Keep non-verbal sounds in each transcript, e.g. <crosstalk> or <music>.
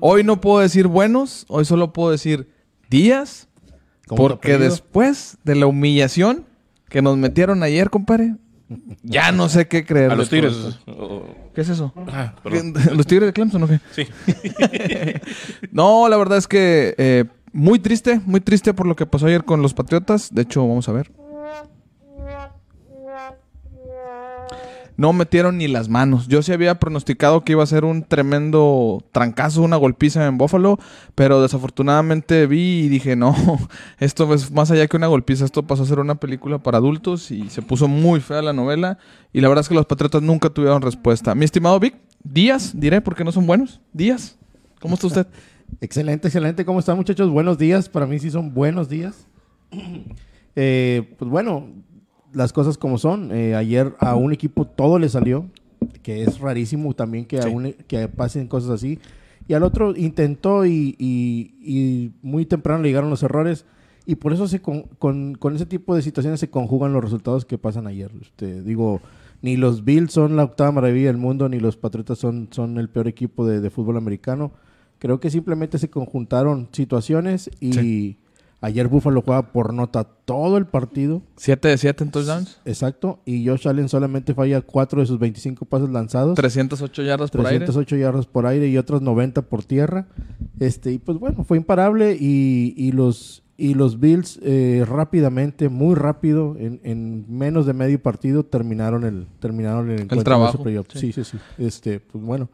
Hoy no puedo decir buenos, hoy solo puedo decir días, porque después de la humillación que nos metieron ayer, compadre, ya no sé qué creer. A los Tigres. ¿Qué es eso? Ah, ¿Los Tigres de Clemson o qué? Sí. <laughs> no, la verdad es que eh, muy triste, muy triste por lo que pasó ayer con los Patriotas. De hecho, vamos a ver. No metieron ni las manos. Yo sí había pronosticado que iba a ser un tremendo trancazo, una golpiza en Buffalo, pero desafortunadamente vi y dije, no, <laughs> esto es más allá que una golpiza, esto pasó a ser una película para adultos y se puso muy fea la novela y la verdad es que los Patriotas nunca tuvieron respuesta. Mi estimado Vic, días, diré, porque no son buenos. Días, ¿cómo está usted? <laughs> excelente, excelente. ¿Cómo están muchachos? Buenos días. Para mí sí son buenos días. <clears throat> Eh, pues bueno, las cosas como son. Eh, ayer a un equipo todo le salió, que es rarísimo también que, que pasen cosas así. Y al otro intentó y, muy temprano le llegaron los errores. Y por eso se con, con, ese tipo de situaciones se conjugan los resultados que pasan ayer. Este, digo, ni los Bills son la octava maravilla del mundo, ni los Patriotas son, son el peor equipo de, fútbol americano. Creo que simplemente se conjuntaron situaciones y... Ayer Buffalo juega por nota todo el partido. 7 de 7 en touchdowns. Exacto. Y Josh Allen solamente falla 4 de sus 25 pases lanzados. 308 yardas por aire. 308 yardas por aire y otros 90 por tierra. Este, y pues bueno, fue imparable. Y, los, y los Bills eh, rápidamente, muy rápido, en, menos de medio partido, terminaron el, terminaron el encuentro. El trabajo. Sí. sí, sí, Este, pues bueno.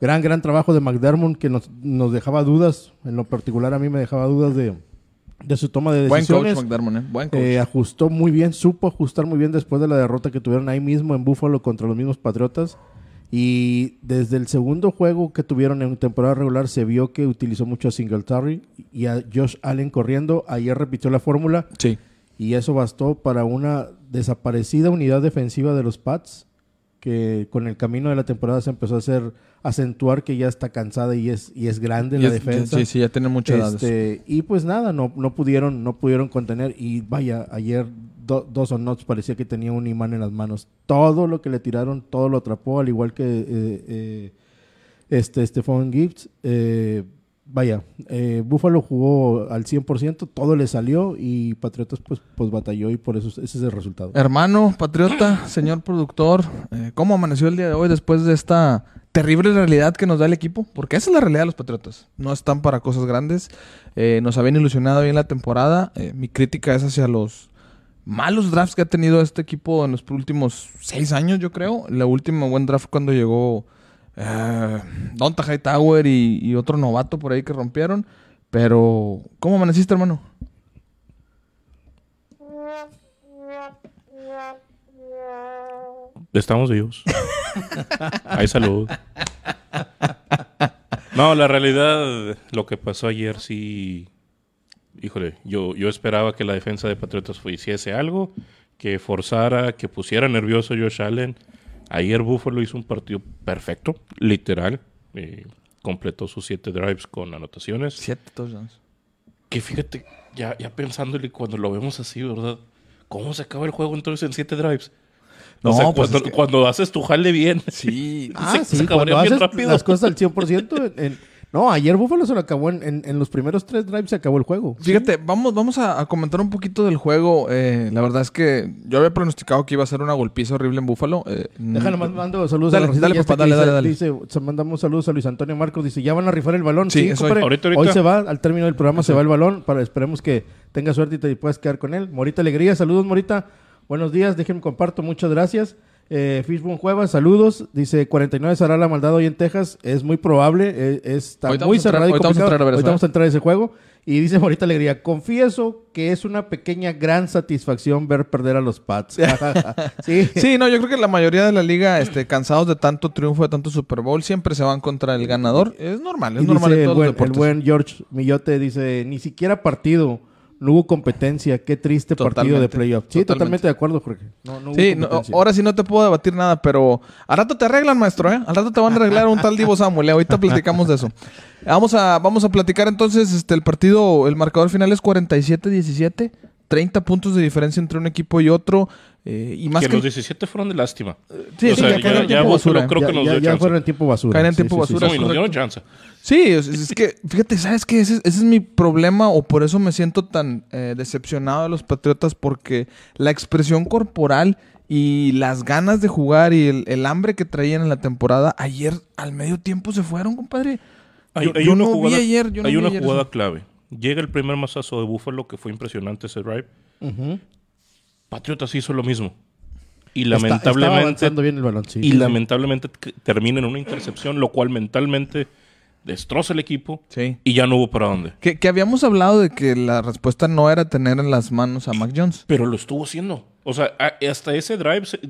Gran, gran trabajo de McDermott que nos, nos dejaba dudas. En lo particular a mí me dejaba dudas de de su toma de decisiones. Buen coach, McDermott, ¿eh? Buen coach. Eh, ajustó muy bien, supo ajustar muy bien después de la derrota que tuvieron ahí mismo en Buffalo contra los mismos Patriotas. Y desde el segundo juego que tuvieron en temporada regular se vio que utilizó mucho a Singletary y a Josh Allen corriendo. Ayer repitió la fórmula. Sí. Y eso bastó para una desaparecida unidad defensiva de los Pats que con el camino de la temporada se empezó a hacer acentuar que ya está cansada y es y es grande la defensa. Sí, sí, ya tiene mucha edad. Este, y pues nada, no, no pudieron no pudieron contener y vaya, ayer dos o nots parecía que tenía un imán en las manos. Todo lo que le tiraron, todo lo atrapó, al igual que eh, eh, este Stephon Gibbs. Eh, vaya, eh, Buffalo jugó al 100%, todo le salió y Patriotas pues, pues batalló y por eso ese es el resultado. Hermano, Patriota, señor productor, eh, ¿cómo amaneció el día de hoy después de esta terrible realidad que nos da el equipo? Porque esa es la realidad de los Patriotas. No están para cosas grandes. Eh, nos habían ilusionado bien la temporada. mi crítica es hacia los malos drafts que ha tenido este equipo en los últimos seis años, yo creo. La última buen draft cuando llegó eh, Donta Hightower y, y otro novato por ahí que rompieron. Pero, ¿cómo amaneciste, hermano? Estamos vivos. <laughs> <laughs> Hay salud. No, la realidad, lo que pasó ayer sí. Híjole, yo, yo esperaba que la defensa de Patriotas hiciese algo, que forzara, que pusiera nervioso a Josh Allen. Ayer Buffalo hizo un partido perfecto, literal. Eh, completó sus siete drives con anotaciones. Siete touchdowns. Que fíjate, ya, ya pensándole cuando lo vemos así, ¿verdad? ¿Cómo se acaba el juego entonces en siete drives? No, pues cuando, haces tu jale bien. <laughs> Sí, ah, sí, cuando haces rápido. las cosas al 100%, en, no, ayer Buffalo se lo acabó en, en, los primeros tres drives se acabó el juego. Fíjate, vamos, vamos a, comentar un poquito del juego. Eh, la verdad es que yo había pronosticado que iba a ser una golpiza horrible en Buffalo. Eh, Déjalo, mando saludos a la dale, papá, dale, dale, dale, Dice, mandamos saludos a Luis Antonio Marcos. Dice, ya van a rifar el balón. Sí, sí ahorita, ahorita. Hoy se va, al término del programa se va el balón. Para, esperemos que tenga suerte y te puedas quedar con él. Morita Alegría, saludos Morita. Buenos días, déjenme comparto, muchas gracias. Eh, Fishbone Cuevas, saludos. Dice 49 será la maldad hoy en Texas. Es muy probable. Eh, está muy cerrado y complicado. Hoy vamos a entrar a ese juego. Y dice Morita Alegría, confieso que es una pequeña gran satisfacción ver perder a los Pats. <laughs> sí. sí, no, yo creo que la mayoría de la liga, este, cansados de tanto triunfo, de tanto Super Bowl, siempre se van contra el ganador. Es normal, es normal en todos el buen George Millote dice, ni siquiera partido no hubo competencia. Qué triste partido de playoff. Sí, totalmente, de acuerdo, Jorge. sí, ahora sí no te puedo debatir nada, pero al rato te arreglan, maestro, ¿eh? Al rato te van a arreglar un tal Divo Samuel. ¿eh? Ahorita platicamos de eso. Vamos a, vamos a platicar entonces este, el partido, el marcador final es 47-17. 30 puntos de diferencia entre un equipo y otro. Eh, y más que que, los 17 fueron de lástima. Sí, o sí, sea, ya ya, caen en ya, basura. creo ya, que nos ya- dio ya chance. fueron en tiempo basura. Caen en Sí, tiempo sí, sí, basura. sí. No, y nos dieron correcto. chance. Sí, es, es que, fíjate, ¿sabes qué? Ese, ese es mi problema o por eso me siento tan eh, decepcionado de los Patriotas porque la expresión corporal y las ganas de jugar y el, el hambre que traían en la temporada, ayer al medio tiempo se fueron, compadre. Hay, Yo- hay yo una no vi jugada, ayer, yo no hay vi una ayer jugada eso. clave. Llega el primer mazazo de Buffalo, que fue impresionante ese drive. Ujú. Patriotas hizo lo mismo. Y Está- lamentablemente, avanzando bien el balón, sí. y Sí, lamentablemente termina en una intercepción, lo cual mentalmente destroza el equipo Sí. y ya no hubo para dónde. Que, que habíamos hablado de que la respuesta no era tener en las manos a Mac Jones. Pero lo estuvo haciendo. O sea, a- hasta ese drive se-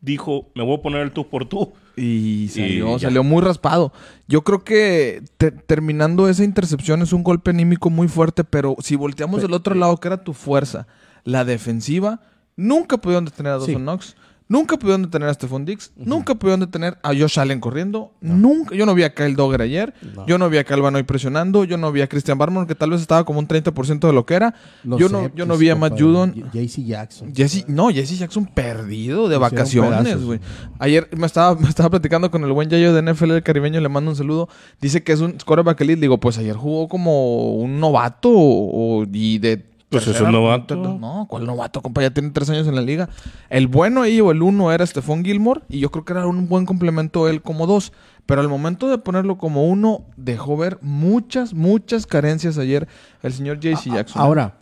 dijo, me voy a poner el tú por tú. Y salió, salió muy raspado. Yo creo que te- terminando esa intercepción es un golpe anímico muy fuerte, pero si volteamos del otro lado, que era tu fuerza, la defensiva, nunca pudieron detener a Dawson Sí. Knox, nunca pudieron detener a Stephon Dix, nunca pudieron detener a Josh Allen corriendo, nunca. Yo no vi a Kyle Dogger ayer, No. yo no vi a Calvano presionando, yo no vi a Christian Barmore, que tal vez estaba como un 30% de lo que era. Yo no, yo no vi a Matt. Judon. JC Jackson. Jesse, no, Jesse Jackson perdido de vacaciones, güey. Ayer me estaba, me estaba platicando con el buen Yayo de NFL del caribeño, le mando un saludo. Dice que es un quarterback elite. Digo, pues ayer jugó como un novato o- y de... Pues es un novato. No, ¿cuál novato, compa? Ya tiene tres años en la liga. El bueno ahí o el uno era Stephon Gilmore y yo creo que era un buen complemento él como dos. Pero al momento de ponerlo como uno, dejó ver muchas, muchas carencias ayer el señor JC Jackson. Ahora,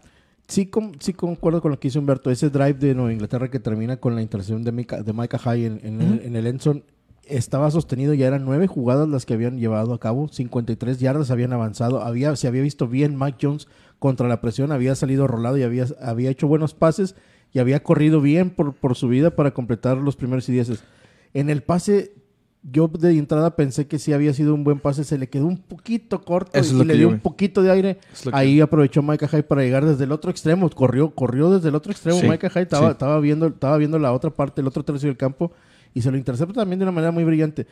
sí, com- sí concuerdo con lo que hizo Humberto. Ese drive de Nueva Inglaterra que termina con la intercepción de, Mika, de Micah High en, en el, en el Enson estaba sostenido. Ya eran nueve jugadas las que habían llevado a cabo. 53 yardas habían avanzado. Había, se había visto bien Mike Jones contra la presión. Había salido rolado y había, había hecho buenos pases. Y había corrido bien por, por su vida para completar los primeros y dieces. En el pase, yo de entrada pensé que sí había sido un buen pase. Se le quedó un poquito corto Eso y le dio un poquito de aire. Lo que- Ahí aprovechó Micah Hyde para llegar desde el otro extremo. Corrió, corrió desde el otro extremo. Sí, Micah Hyde estaba, sí. estaba, viendo, estaba viendo la otra parte, el otro tercio del campo. Y se lo intercepta también de una manera muy brillante.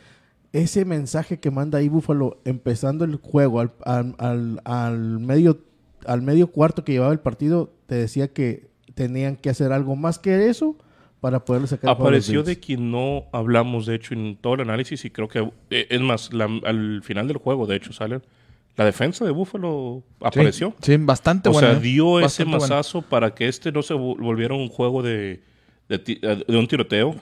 Ese mensaje que manda ahí Buffalo empezando el juego al, al- al- al medio, al medio cuarto que llevaba el partido, te decía que tenían que hacer algo más que eso para poderle sacar Apareció de quien no hablamos, de hecho, en todo el análisis y creo que, eh, es más, la- al final del juego, de hecho, sale la defensa de Buffalo apareció. Sí, sí, bastante O sea, ¿eh? dio ese bueno. mazazo para que este no se vol- volviera un juego de, de, de un tiroteo.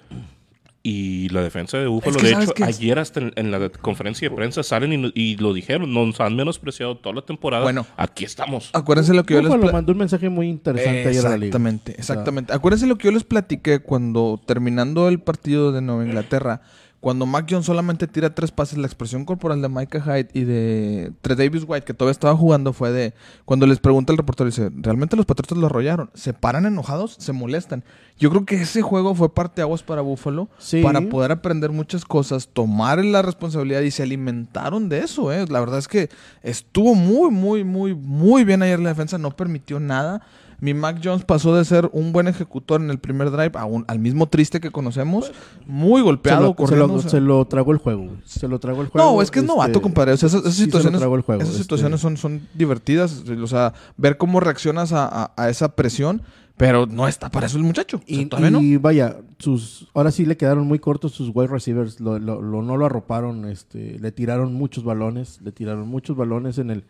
Y la defensa de Búfalo, que de ¿sabes hecho, es? ayer hasta en, en la conferencia de prensa salen y, lo dijeron, nos han menospreciado toda la temporada. Bueno. aquí estamos. Acuérdense lo que yo les mandó un mensaje muy interesante ayer a la liga. Exactamente, exactamente. Acuérdense lo que yo les platiqué cuando terminando el partido de Nueva Inglaterra, cuando Mac Jones solamente tira tres pases, la expresión corporal de Micah Hyde y de Tre Davis White, que todavía estaba jugando, fue de cuando les pregunta el reportero, dice, ¿realmente los Patriotas lo arrollaron? ¿Se paran enojados? ¿Se molestan? Yo creo que ese juego fue parte aguas para Buffalo, Sí. para poder aprender muchas cosas, tomar la responsabilidad y se alimentaron de eso, ¿eh? La verdad es que estuvo muy, muy, muy, muy bien ayer la defensa, no permitió nada. Mi Mac Jones pasó de ser un buen ejecutor en el primer drive a un- al mismo triste que conocemos, muy Se golpeado, lo, se, lo, se lo tragó el juego. Se lo tragó el juego. No, es que es novato, este, compadre. O sea, esas, esas sí se lo situaciones, tragó el juego, esas este. situaciones son, son divertidas. O sea, ver cómo reaccionas a, a- a esa presión, pero no está para eso el muchacho. O sea, Y, todavía no. y vaya, sus ahora sí le quedaron muy cortos sus wide receivers, lo, lo- lo- no lo arroparon, este, le tiraron muchos balones, le tiraron muchos balones en el,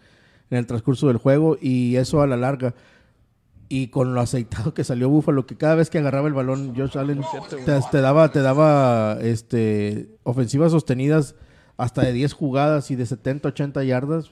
en el transcurso del juego y eso a la larga. Y con lo aceitado que salió Búfalo, que cada vez que agarraba el balón, Josh Allen te, te daba, te daba este, ofensivas sostenidas hasta de 10 jugadas y de 70, 80 yardas.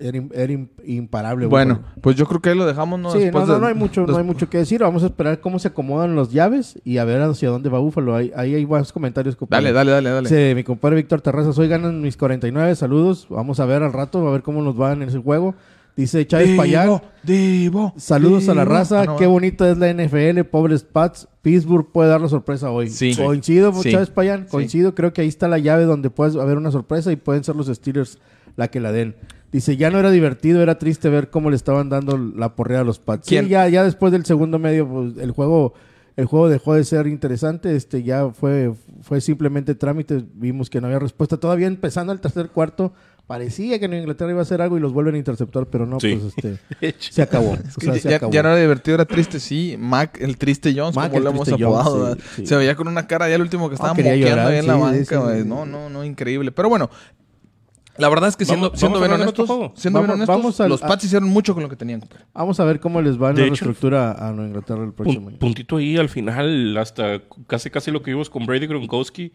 Era, era im- imparable. Bueno, Búfalo. pues yo creo que ahí lo dejamos, ¿no? Sí, no, Después no, no hay mucho, no hay mucho que decir. Vamos a esperar cómo se acomodan los llaves y a ver hacia dónde va Búfalo. Ahí, ahí hay buenos comentarios, compadre. Dale, dale, dale, dale. Dice mi compadre Víctor Terrazas, hoy ganan mis 49, saludos. Vamos a ver al rato, a ver cómo nos van en ese juego. Dice Chávez Payán, Divo, Divo, saludos a la raza, Ah, no, qué va. bonita es la NFL, pobres Pats. Pittsburgh puede dar la sorpresa hoy. Sí. Coincido, Sí. Chávez Payán, Sí. coincido. Creo que ahí está la llave donde puede haber una sorpresa y pueden ser los Steelers la que la den. Dice, ya no era divertido, era triste ver cómo le estaban dando la porrea a los Pats. Sí, ya, ya después del segundo medio, pues, el juego, el juego dejó de ser interesante. Este, ya fue, fue simplemente trámite. Vimos que no había respuesta. Todavía empezando el tercer cuarto, parecía que Nueva Inglaterra iba a hacer algo y los vuelven a interceptar, pero no, Sí. pues este, <laughs> se acabó. O sea, ya, se ya- acabó. ya no era divertido, era triste, sí. Mac, el triste Jones, Mac, como lo hemos apodado. Sí, sí. Se veía con una cara ya el último que estaba quería moqueando llorar, ahí en la banca, sí. No, no, no, increíble. Pero bueno, la verdad es que siendo, Vamos- siendo vamos a bien honestos, siendo bien Vamos- honestos, vamos al- los Pats hicieron mucho con lo que tenían, compadre. Vamos a ver cómo les va en la hecho- reestructura a Nueva Inglaterra el próximo Pun- año. puntito ahí al final, hasta casi casi lo que vimos con Brady Gronkowski.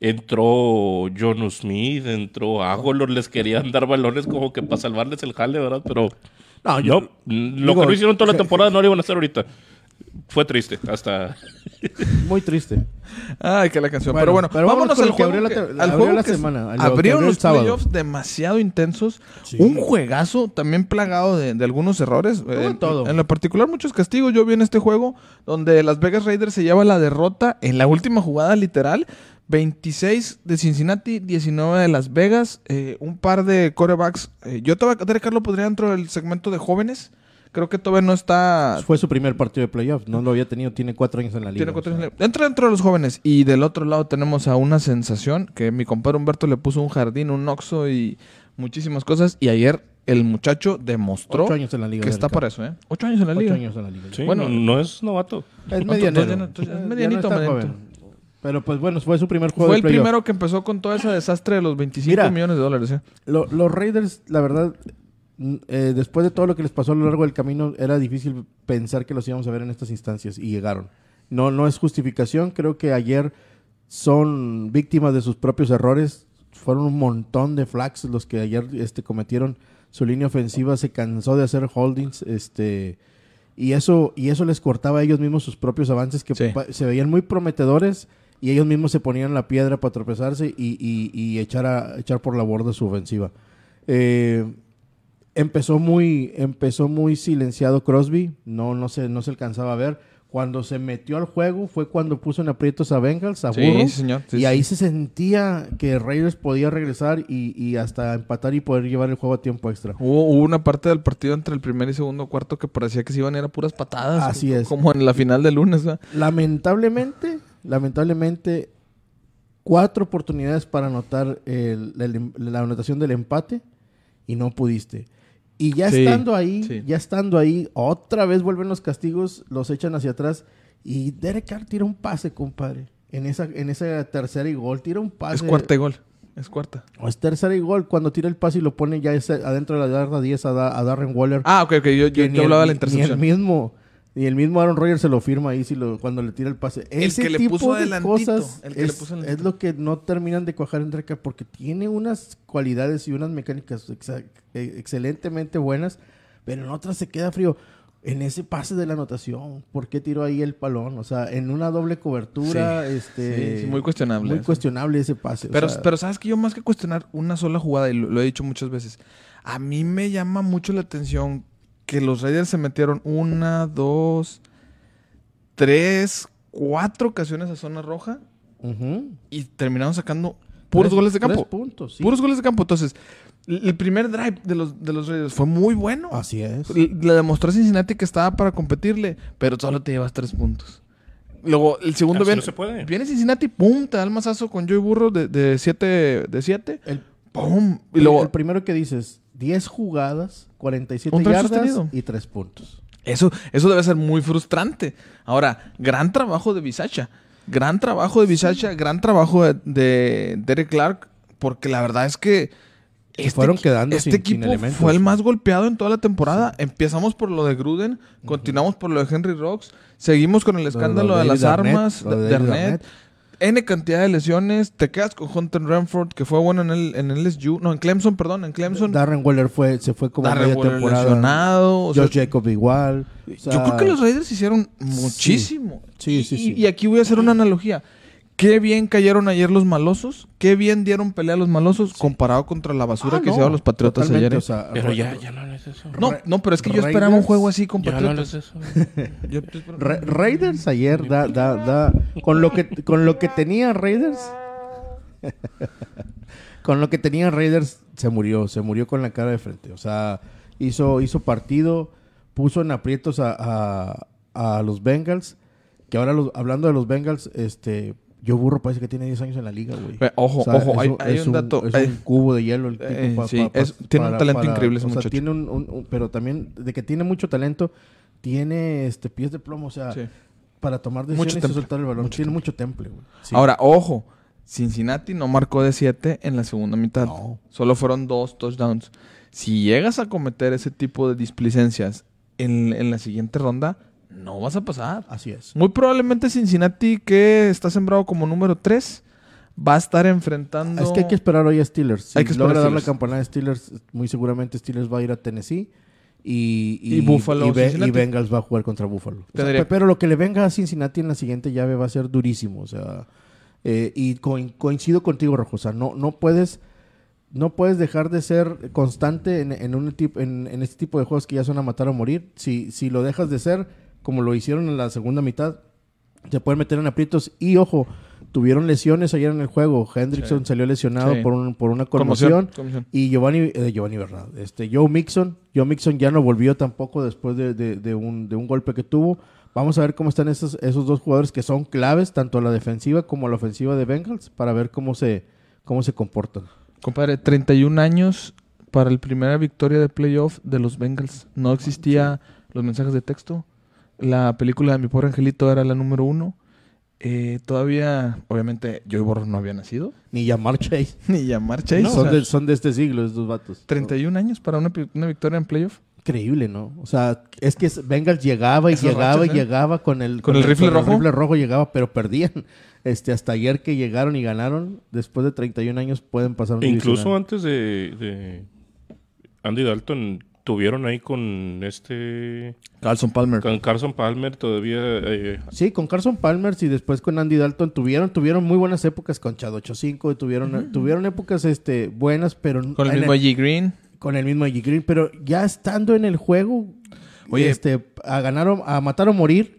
Entró John Smith, entró Agolor, les querían dar balones como que para salvarles el jale, ¿verdad? Pero No, yo- no, lo digo, que no hicieron toda la temporada no lo iban a hacer ahorita. Fue triste, hasta... <laughs> Muy triste. Ay, que la canción. Bueno, pero bueno, pero vámonos al que juego. abrió la que- te- al abrió juego la que semana, Abrieron los playoffs demasiado intensos. Sí. Un juegazo también plagado de, de algunos errores. Todo. en lo particular, muchos castigos. Yo vi en este juego donde Las Vegas Raiders se lleva la derrota en la última jugada literal. 26 de Cincinnati, 19 de Las Vegas. eh, un par de corebacks. eh, yo todavía, Derek Carr lo podría dentro del segmento de jóvenes. Creo que todavía no está Fue su primer partido de playoff. No lo había tenido. Tiene cuatro años en la liga. tiene cuatro o sea. años. Entra dentro de los jóvenes. Y del otro lado tenemos a una sensación que mi compadre Humberto le puso un jardín, un oxo y muchísimas cosas. Y ayer el muchacho demostró Ocho años en la liga. que está para eso, ¿eh? Ocho años en la Ocho liga. años en la liga. Sí, Bueno, no, no es novato. Es ya no- no medianito, medianito. Pero pues bueno, fue su primer juego Fue el primero que empezó con todo ese desastre de los 25 Mira. millones de dólares, ¿eh? Lo- los Raiders, la verdad, eh, después de todo lo que les pasó a lo largo del camino, era difícil pensar que los íbamos a ver en estas instancias y llegaron. No, no es justificación, creo que ayer son víctimas de sus propios errores. Fueron un montón de flags los que ayer este, cometieron. Su línea ofensiva se cansó de hacer holdings, este y eso y eso les cortaba a ellos mismos sus propios avances que Sí. se veían muy prometedores y ellos mismos se ponían la piedra para tropezarse y, y- y echar a echar por la borda su ofensiva. Eh, empezó muy empezó muy silenciado Crosby, no no se no se alcanzaba a ver. Cuando se metió al juego fue cuando puso en aprietos a Bengals, a Sí, Burrow, señor. Sí, y sí. ahí se sentía que Raiders podía regresar y, y hasta empatar y poder llevar el juego a tiempo extra. Hubo, hubo una parte del partido entre el primer y segundo cuarto que parecía que se iban a ir a puras patadas. Así es. Como en la final de lunes, ¿verdad? Lamentablemente, lamentablemente, cuatro oportunidades para anotar el- el- la anotación del empate y no pudiste. Y ya Sí, estando ahí, sí. ya estando ahí, otra vez vuelven los castigos, los echan hacia atrás y Derek Carr tira un pase, compadre. En esa, en esa tercera y gol, tira un pase. Es cuarta y gol. Es cuarta. O es tercera y gol, cuando tira el pase y lo pone ya adentro de la yarda 10 a, Da- a Darren Waller. Ah, ok, ok. Yo, yo, que yo hablaba de la Ni intercepción. el mismo, ni el mismo Aaron Rodgers se lo firma ahí si lo, cuando le tira el pase. El Ese que le tipo puso de adelantito, cosas el que le es, puso adelantito. es lo que no terminan de cuajar en Drake porque tiene unas cualidades y unas mecánicas eh, excelentemente buenas, pero en otras se queda frío. En ese pase de la anotación, ¿por qué tiró ahí el palón? O sea, en una doble cobertura, este... Sí, sí, muy cuestionable Muy eso. cuestionable ese pase. o Pero, sea, pero sabes que yo más que cuestionar una sola jugada, y lo, lo he dicho muchas veces, a mí me llama mucho la atención que los Raiders se metieron una, dos, tres, cuatro ocasiones a zona roja y terminaron sacando puros Tres- goles de tres campo. puntos, sí. Puros goles de campo. Entonces, el primer drive de los, de los Raiders fue muy bueno. Así es. Le demostró a Cincinnati que estaba para competirle, pero solo te llevas tres puntos. Luego, el segundo viene, no se puede. viene Cincinnati, pum, te da el mazazo con Joey Burro de, de siete, de siete, El pum, Y luego, el primero que dices, 10 jugadas, 47 Un drive yardas sostenido. y 3 puntos. eso, eso debe ser muy frustrante. Ahora, gran trabajo de Bisacha, gran trabajo de Bisacha, gran trabajo de, de Derek Clark, porque la verdad es que Se fueron quedando este sin- equipo fue el más golpeado en toda la temporada. Empezamos por lo de Gruden, continuamos por lo de Henry Rocks, seguimos con el escándalo de, las Arnett, armas, lo de, Arnett. Arnett. N cantidad de lesiones, te quedas con Hunter Renford, que fue bueno en el, en el LSU, no, en Clemson, perdón, en Clemson. Darren Waller fue, se fue como media temporada. lesionado. o sea, Josh Jacob igual. O sea, yo creo que los Raiders hicieron muchísimo. Sí, sí, y, sí. y aquí voy a hacer una analogía. Qué bien cayeron ayer los malosos, qué bien dieron pelea a los malosos comparado contra la basura Ah, que no, hicieron los Patriotas totalmente, ayer. ¿eh? o sea, Pero ya, ya no es eso. no, no, pero es que yo esperaba un juego así con Ya no Patriotas. es eso. <laughs> Ra- Raiders ayer da, da, da, con lo que, con lo que tenía Raiders, <laughs> con lo que tenía Raiders se murió, se murió con la cara de frente. O sea, hizo, hizo partido, puso en aprietos a, a- a los Bengals, que ahora los- hablando de los Bengals, este, Joe Burrow parece que tiene 10 años en la liga, güey. Ojo, O sea, ojo, hay, un- hay es un dato. Es un cubo de hielo el tipo. Eh, pa- sí, pa- pa- es- tiene un talento increíble ese o sea, muchacho. tiene un, pero también de que tiene mucho talento, tiene este pies de plomo, o sea, sí. para tomar Mucho decisiones y soltar el balón. Mucho tiene temple. mucho temple, güey. Sí. Ahora, ojo. Cincinnati no marcó de 7 en la segunda mitad. No. Solo fueron dos touchdowns. Si llegas a cometer ese tipo de displicencias en, en la siguiente ronda, no vas a pasar. Así es. Muy probablemente Cincinnati, que está sembrado como número 3, va a estar enfrentando. Es que hay que esperar hoy a Steelers. Si Hay que esperar logra a dar la campanada de Steelers, muy seguramente Steelers va a ir a Tennessee. Y, Y Buffalo, y, Bengals va a jugar contra Buffalo. O sea, pero lo que le venga a Cincinnati en la siguiente llave va a ser durísimo. O sea, eh, y co- coincido contigo, Rojo. O sea, no, no puedes. No puedes dejar de ser constante en, en un en, en este tipo de juegos que ya son a matar o morir. Si, si lo dejas de ser, como lo hicieron en la segunda mitad, te pueden meter en aprietos. Y ojo, tuvieron lesiones ayer en el juego. Hendrickson salió lesionado Sí. por, un- por una Conmoción. Y Giovanni, eh, Giovanni Bernard, este, Joe Mixon. Joe Mixon ya no volvió tampoco después de, de- de un, de un golpe que tuvo. Vamos a ver cómo están esos, esos dos jugadores que son claves, tanto a la defensiva como a la ofensiva de Bengals, para ver cómo se, cómo se comportan. Compadre, 31 años para la primera victoria de playoff de los Bengals. No existía los mensajes de texto. La película de Mi Pobre Angelito era la número uno. Eh, todavía, obviamente, Joey Borro no había nacido. Ni llamar Chase. <laughs> Ni llamar Chase. No, o son, sea, de, son de este siglo, estos vatos. 31 años para una, una victoria en playoff. Increíble, ¿no? O sea, es que Bengals llegaba y Esos llegaba y ¿eh? llegaba con el, ¿Con el rifle rojo? rifle rojo llegaba, pero perdían. <laughs> Este, hasta ayer que llegaron y ganaron, después de 31 años pueden pasar un Incluso divisional. antes de, de Andy Dalton tuvieron ahí con este Carlson Palmer. con Carson Palmer todavía eh, Sí, con Carson Palmer y después con Andy Dalton tuvieron tuvieron muy buenas épocas con Chad 8-5, tuvieron tuvieron épocas este buenas, pero Con el mismo G. Green. con el mismo AJ Green, pero ya estando en el juego, Oye. este a ganar o- a matar o morir,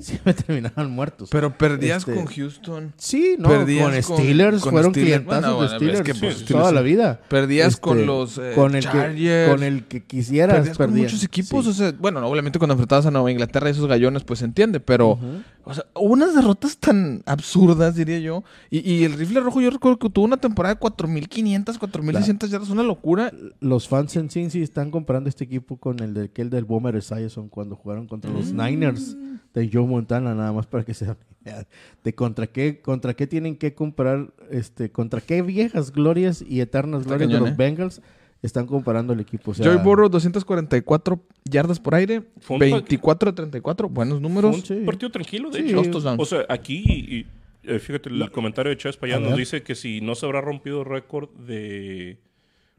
<laughs> siempre terminaban muertos. Pero perdías Este, con Houston. Sí, no, Perdías con Steelers, con fueron Steelers. clientazos Bueno, de Steelers es que, pues, toda Steelers- la vida. Perdías Este, con los eh, con el Chargers. que con el que quisieras Perdías con muchos equipos. Sí. O sea, bueno, obviamente cuando enfrentabas a Nueva Inglaterra y esos gallones, pues se entiende. Pero, Ujú. o sea, hubo unas derrotas tan absurdas, diría yo. Y, y el rifle rojo, yo recuerdo que tuvo una temporada de 4.500, 4.600 yardas. Una locura. Los fans en Cincy están comparando este equipo con el de aquel del Boomer Esiason cuando jugaron contra los Mm. Niners de Joe Montana, nada más para que se den una idea de contra qué, contra qué tienen que comprar, este, contra qué viejas glorias y eternas Está glorias cañón, de los ¿eh? Bengals están comparando el equipo. O sea, Joey Burrow, 244 yardas por aire. Fue un 24 de 34. Buenos números. fue un Sí. partido tranquilo, de Sí. hecho. O sea, aquí, y- eh, fíjate, el comentario de Chávez para A allá nos dice que si no se habrá rompido el récord de...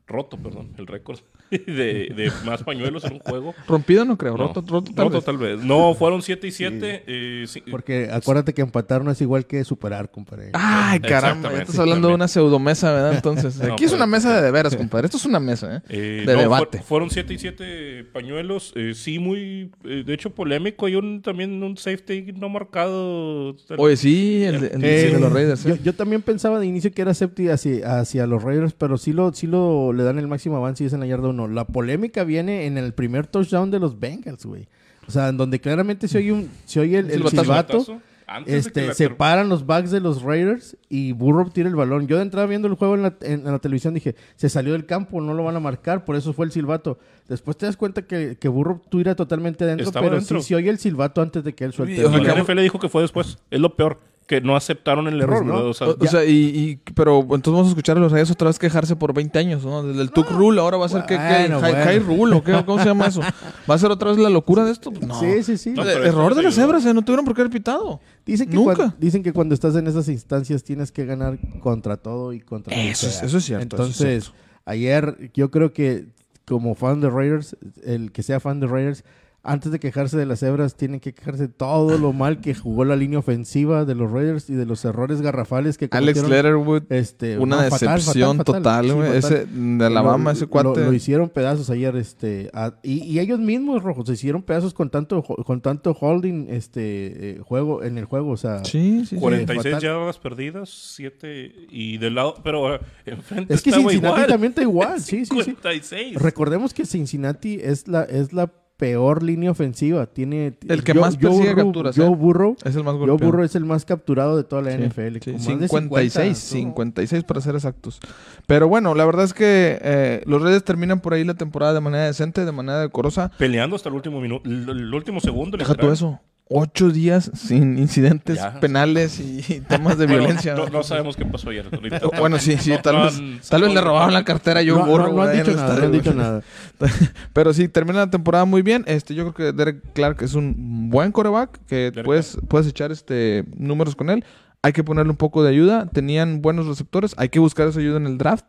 Roto, perdón, el récord <laughs> de, de más pañuelos en un juego. Rompido no creo. No, Roto, roto, tal roto vez. tal vez. No, fueron 7 y 7. eh, sí, Porque acuérdate que empatar no es igual que superar, compadre. Ay, caramba. Estás hablando de una pseudomesa, ¿verdad? Entonces, No, aquí es una mesa de de veras, compadre. Esto es una mesa, ¿eh? Eh, de no, debate. fu- fueron 7 y 7 pañuelos. eh, sí, muy. eh, de hecho, polémico. Hay un, también un safety no marcado. Oye, sí, el, de- el de- de los Raiders. yo, yo también pensaba de inicio que era safety hacia, hacia los Raiders, pero sí lo, sí lo le dan el máximo avance y es en la yarda 1. La polémica viene en el primer touchdown de los Bengals, güey. O sea, en donde claramente se oye, un, se oye el, el silbato. Este, la se ter- paran los backs de los Raiders y Burrow tira el balón. Yo de entrada viendo el juego en la, en- en la televisión dije, se salió del campo, no lo van a marcar, por eso fue el silbato. Después te das cuenta que, que Burrow tira totalmente adentro, Estaba pero adentro. sí se oye el silbato antes de que él suelte. El o sea, la NFL dijo que fue después. Es lo peor. Que no aceptaron el error, Pues no. O sea, O, o sea, y, y- pero entonces vamos a escuchar a los Raiders otra vez quejarse por 20 años, ¿no? Desde el Tuck Rule ahora va a ser que, que bueno, Rule o qué, ¿cómo se llama eso? ¿Va a ser otra vez la locura de esto? Pues no. Sí, sí, sí. No, Eh, Error de las cebras, ¿eh? No tuvieron por qué haber pitado. Dicen que, Nunca. dicen que cuando estás en esas instancias tienes que ganar contra todo y contra Eso es- eso es cierto, es Entonces, cierto. ayer yo creo que como fan de Raiders, el que sea fan de Raiders, antes de quejarse de las cebras, tienen que quejarse de todo lo mal que jugó la línea ofensiva de los Raiders y de los errores garrafales que Alex. Letterwood, Este, una no, decepción fatal, fatal. total, Sí, güey. fatal. ese de Alabama, Lo- ese cuate. Lo, lo hicieron pedazos ayer, este, a- y, y ellos mismos, rojos, se hicieron pedazos con tanto, con tanto holding, este, eh, juego, en el juego, o sea. sí, sí, sí. 46 fatal. yardas perdidas, 7 y del lado, pero eh, enfrente Es que Cincinnati igual. también está igual, <laughs> sí, sí, sí. 56. Recordemos que Cincinnati es la, es la peor línea ofensiva. Tiene El que Joe- más Joe persigue Burrow- capturas, Joe ¿eh? Burrow. Es el más Joe. Burrow es el más capturado de toda la Sí, NFL. sí, con más de 56, 50, ¿no? 56 para ser exactos. Pero bueno, la verdad es que eh, los Reyes terminan por ahí la temporada de manera decente, de manera decorosa. Peleando hasta el último minuto, el, el último segundo. Deja todo eso. Ocho días sin incidentes Ya. penales y temas de <laughs> Bueno, violencia. No, no sabemos qué pasó ayer. ahorita. <laughs> Bueno, sí, sí, No- tal no vez, han tal vez le robaron la cartera a Joe No, no, Burrow, no han dicho nada, no han dicho nada. <laughs> Pero sí, termina la temporada muy bien. Este, yo creo que Derek Clark es un buen coreback que Derek puedes, puedes echar este números con él. Hay que ponerle un poco de ayuda. Tenían buenos receptores. Hay que buscar esa ayuda en el draft.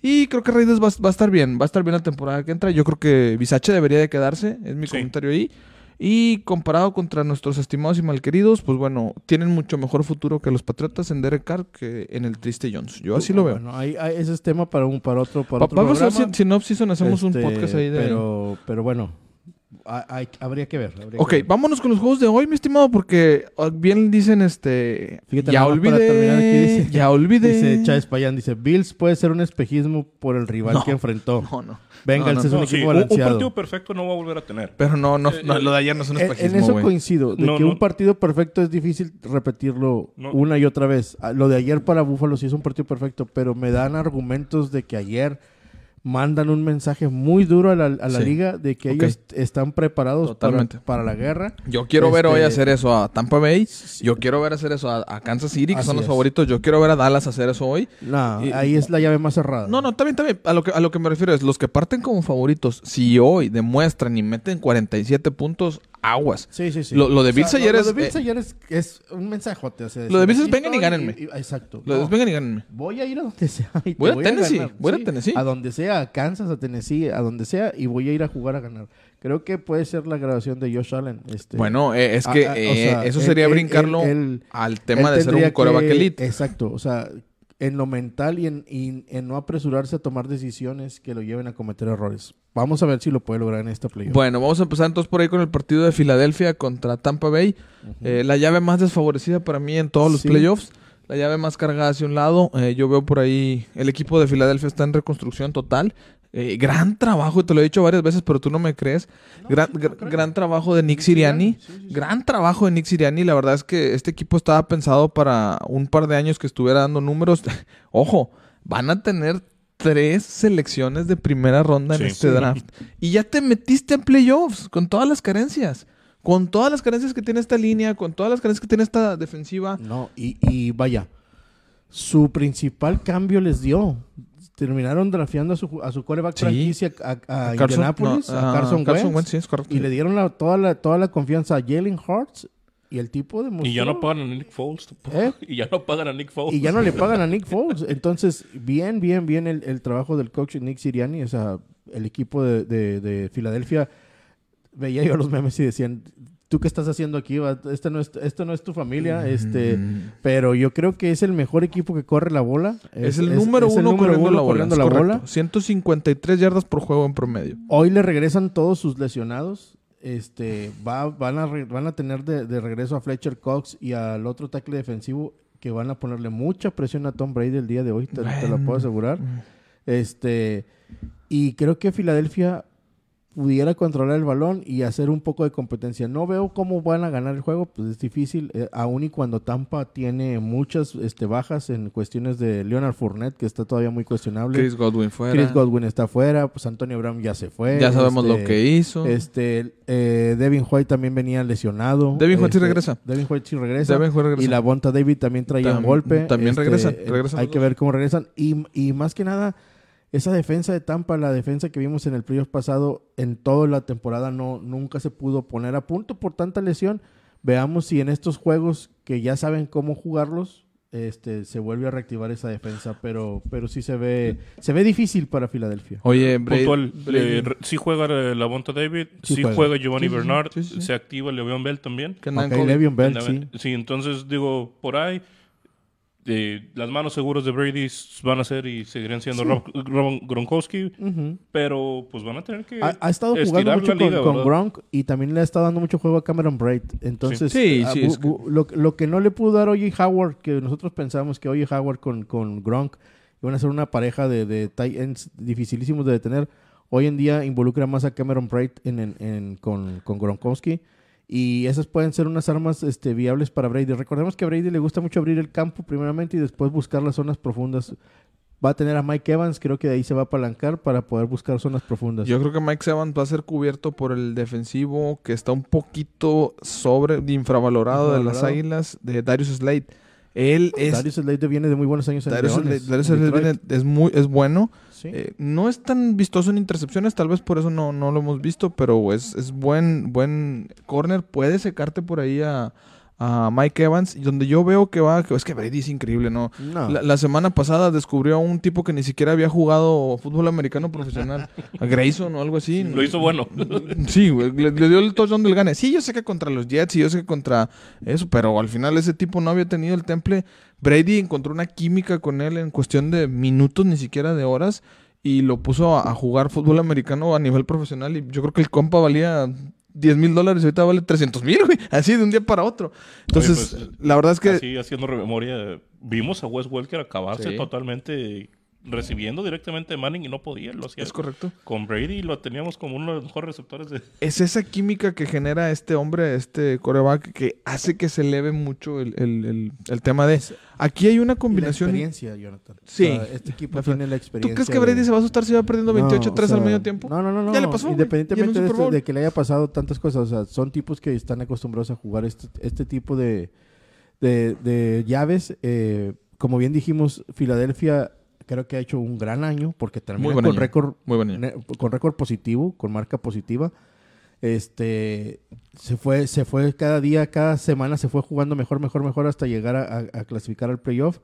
Y creo que Raiders va, va a estar bien. Va a estar bien la temporada que entra. Yo creo que Bisache debería de quedarse. Es mi Sí. comentario ahí. Y comparado contra nuestros estimados y malqueridos, pues bueno, tienen mucho mejor futuro que los Patriotas en Derek Carr que en el triste Jones. Yo así lo veo. Bueno, ahí- ahí- ese es tema para un para otro para otro Vamos a ver programa. si, si hacemos un Este, podcast ahí de... Pero, pero bueno, hay- habría que ver. habría que Ok, ver. vámonos con los juegos de hoy, mi estimado, porque ah, bien dicen este. Fíjate, ya olvidé. dice- <laughs> ya olvidé. Dice Chávez Payán, dice, Bills puede ser un espejismo por el rival No. que enfrentó. No, no. Bengals No, no, es un No, sí, equipo un, un balanceado. partido perfecto no va a volver a tener. Pero no, no, Eh, no, eh, lo de ayer no es un En, en espejismo, eso coincido, de No, que no. un partido perfecto es difícil repetirlo No. una y otra vez. Ah, Lo de ayer para Búfalo sí es un partido perfecto, pero me dan argumentos de que ayer mandan un mensaje muy duro a la, a la Sí. liga de que ellos están preparados para, Totalmente. para la guerra. Yo quiero ver hoy Este- hacer eso a Tampa Bay. Yo quiero ver hacer eso a, a Kansas City, que Así son los es. favoritos. Yo quiero ver a Dallas hacer eso hoy. No, Y- ahí es la llave más cerrada. No, no, también, también. A lo, que, a lo que me refiero es, los que parten como favoritos, si hoy demuestran y meten 47 puntos, aguas. Sí, sí, sí. Lo- lo de Bills ayer lo, es, Lo de Bills eh, ayer es, es un mensajote. o sea, Lo de Bills es vengan y gánenme. y- y- exacto. Lo No, vengan y gánenme. Voy a ir a donde sea. y te Voy a voy Tennessee, ganar. voy a Tennessee. A donde sea, a Kansas, a Tennessee, a donde sea, y voy a ir a jugar a ganar. Creo que puede ser la grabación de Josh Allen. Este, Bueno, eh, es que o eh, eso sería él- brincarlo él- él- al tema de ser un coreback elite. Exacto, o sea, en lo mental y en, y en no apresurarse a tomar decisiones que lo lleven a cometer errores. Vamos a ver si lo puede lograr en esta playoff. Bueno, vamos a empezar entonces por ahí con el partido de Filadelfia contra Tampa Bay. Eh, la llave más desfavorecida para mí en todos los Sí. playoffs. La llave más cargada hacia un lado. Eh, yo veo por ahí el equipo de Filadelfia está en reconstrucción total. Eh, gran trabajo, y te lo he dicho varias veces, pero tú no me crees. gran, gr- gran trabajo de Nick Siriani. Gran trabajo de Nick Siriani. La verdad es que este equipo estaba pensado para un par de años que estuviera dando números. <laughs> Ojo, van a tener tres selecciones de primera ronda en este Sí. draft. Y ya te metiste en playoffs con todas las carencias. Con todas las carencias que tiene esta línea, con todas las carencias que tiene esta defensiva. No, y, y vaya, su principal cambio les dio. Terminaron drafeando a su, a su quarterback Sí. franquicia a, a Carson- Indianapolis, no, a Carson, Wentz, sí, es correcto. y le dieron la- toda, la, toda la confianza a Jalen Hurts y el tipo de Y ya no pagan a Nick Foles. ¿Eh? <laughs> Y ya no pagan a Nick Foles. Y ya no le pagan a Nick Foles. Entonces, bien, bien, bien el, el trabajo del coach Nick Siriani. O sea, el equipo de, de- de Filadelfia. Veía yo los memes y decían, ¿tú qué estás haciendo aquí? Esta no es, esto no es tu familia. este Pero yo creo que es el mejor equipo que corre la bola. Es, el número es el uno número corriendo uno la bola. corriendo la correcto. bola. 153 yardas por juego en promedio. Hoy le regresan todos sus lesionados. Este, va, van, a re- van a tener de, de regreso a Fletcher Cox y al otro tackle defensivo que van a ponerle mucha presión a Tom Brady el día de hoy, te, te lo puedo asegurar. Este, y creo que Filadelfia pudiera controlar el balón y hacer un poco de competencia. No veo cómo van a ganar el juego, pues es difícil, eh, aun y cuando Tampa tiene muchas este, bajas en cuestiones de Leonard Fournette, que está todavía muy cuestionable. Chris Godwin fuera. Chris Godwin está fuera, pues Antonio Brown ya se fue. Ya sabemos este, lo que hizo. Este, eh, Devin White también venía lesionado. Devin White sí Este, regresa. Devin White sí regresa. Devin White regresa. Y la Bonta David también traía un golpe. Este, también regresan, eh, regresan Hay que ver cómo regresan. Y, y más que nada, esa defensa de Tampa, la defensa que vimos en el playoff pasado, en toda la temporada no, nunca se pudo poner a punto por tanta lesión. Veamos si en estos juegos que ya saben cómo jugarlos, este, se vuelve a reactivar esa defensa. Pero, pero sí se ve, se ve difícil para Filadelfia. Oye, Brady, Puntual. Brady- eh, sí juega eh, la Bonta David. Sí Sí, juega. juega. Giovanni Sí. Bernard. Sí, sí, sí. Se activa Le'Veon Bell también. que andan Ok, con- Le'Veon Bell, sí. sí, entonces digo, por ahí, eh, las manos seguras de Brady van a ser y seguirían siendo Rob, Rob Gronkowski, pero pues van a tener que Ha, ha estado jugando estirar mucho la liga, con, con. Gronk y también le ha estado dando mucho juego a Cameron Braid. Entonces, Sí. Sí, ah, sí, es que- lo, lo que no le pudo dar Oye Howard, que nosotros pensamos que Oye Howard con, con Gronk iban a ser una pareja de, de tight ends dificilísimos de detener. hoy en día involucra más a Cameron Bright en, en- en- con, con Gronkowski. Y esas pueden ser unas armas este, viables para Brady. Recordemos que a Brady le gusta mucho abrir el campo primeramente y después buscar las zonas profundas. Va a tener a Mike Evans, creo que de ahí se va a apalancar para poder buscar zonas profundas. Yo creo que Mike Evans va a ser cubierto por el defensivo que está un poquito sobre, infravalorado, de las Infravalorado. águilas, de Darius Slade. Él es... Darius Slade viene de muy buenos años en Darius Leones, Slade- Darius Slade viene- es, muy, es bueno. Eh, no es tan vistoso en intercepciones, tal vez por eso no, no lo hemos visto, pero es, es buen, buen corner. Puede secarte por ahí a, a Mike Evans, y donde yo veo que va, es que Brady es increíble, ¿no? No. La, la semana pasada descubrió a un tipo que ni siquiera había jugado fútbol americano profesional, a Grayson o algo así. Lo hizo bueno. <laughs> Sí, güey, le, le dio el touchdown del gane. Sí, yo sé que contra los Jets y yo sé que contra eso, pero al final ese tipo no había tenido el temple. Brady encontró una química con él en cuestión de minutos, ni siquiera de horas, y lo puso a, a jugar fútbol americano a nivel profesional. Y yo creo que el compa valía 10 mil dólares y ahorita vale 300 mil, güey, así de un día para otro. Entonces, Oye, pues, la verdad es que Así, haciendo memoria, vimos a Wes Welker acabarse Sí. totalmente recibiendo directamente de Manning y no podía, lo hacía es correcto. con Brady lo teníamos como uno de los mejores receptores de... <laughs> Es esa química que genera este hombre, este coreback, que hace que se eleve mucho el, el- el- el tema de... Aquí hay una Y la combinación... experiencia, Jonathan. Sí. O sea, este equipo La- tiene la experiencia. ¿Tú crees que Brady de- se va a asustar si va perdiendo 28-3 No, o sea, al medio tiempo? No, no, no. no. Ya le pasó. Independientemente de, esto- de que le haya pasado tantas cosas. O sea, son tipos que están acostumbrados a jugar este, este tipo de, de, de llaves. Eh, como bien dijimos, Filadelfia creo que ha hecho un gran año porque termina con récord con récord positivo, con marca positiva. Este se fue, se fue cada día, cada semana se fue jugando mejor, mejor, mejor hasta llegar a, a- a clasificar al playoff.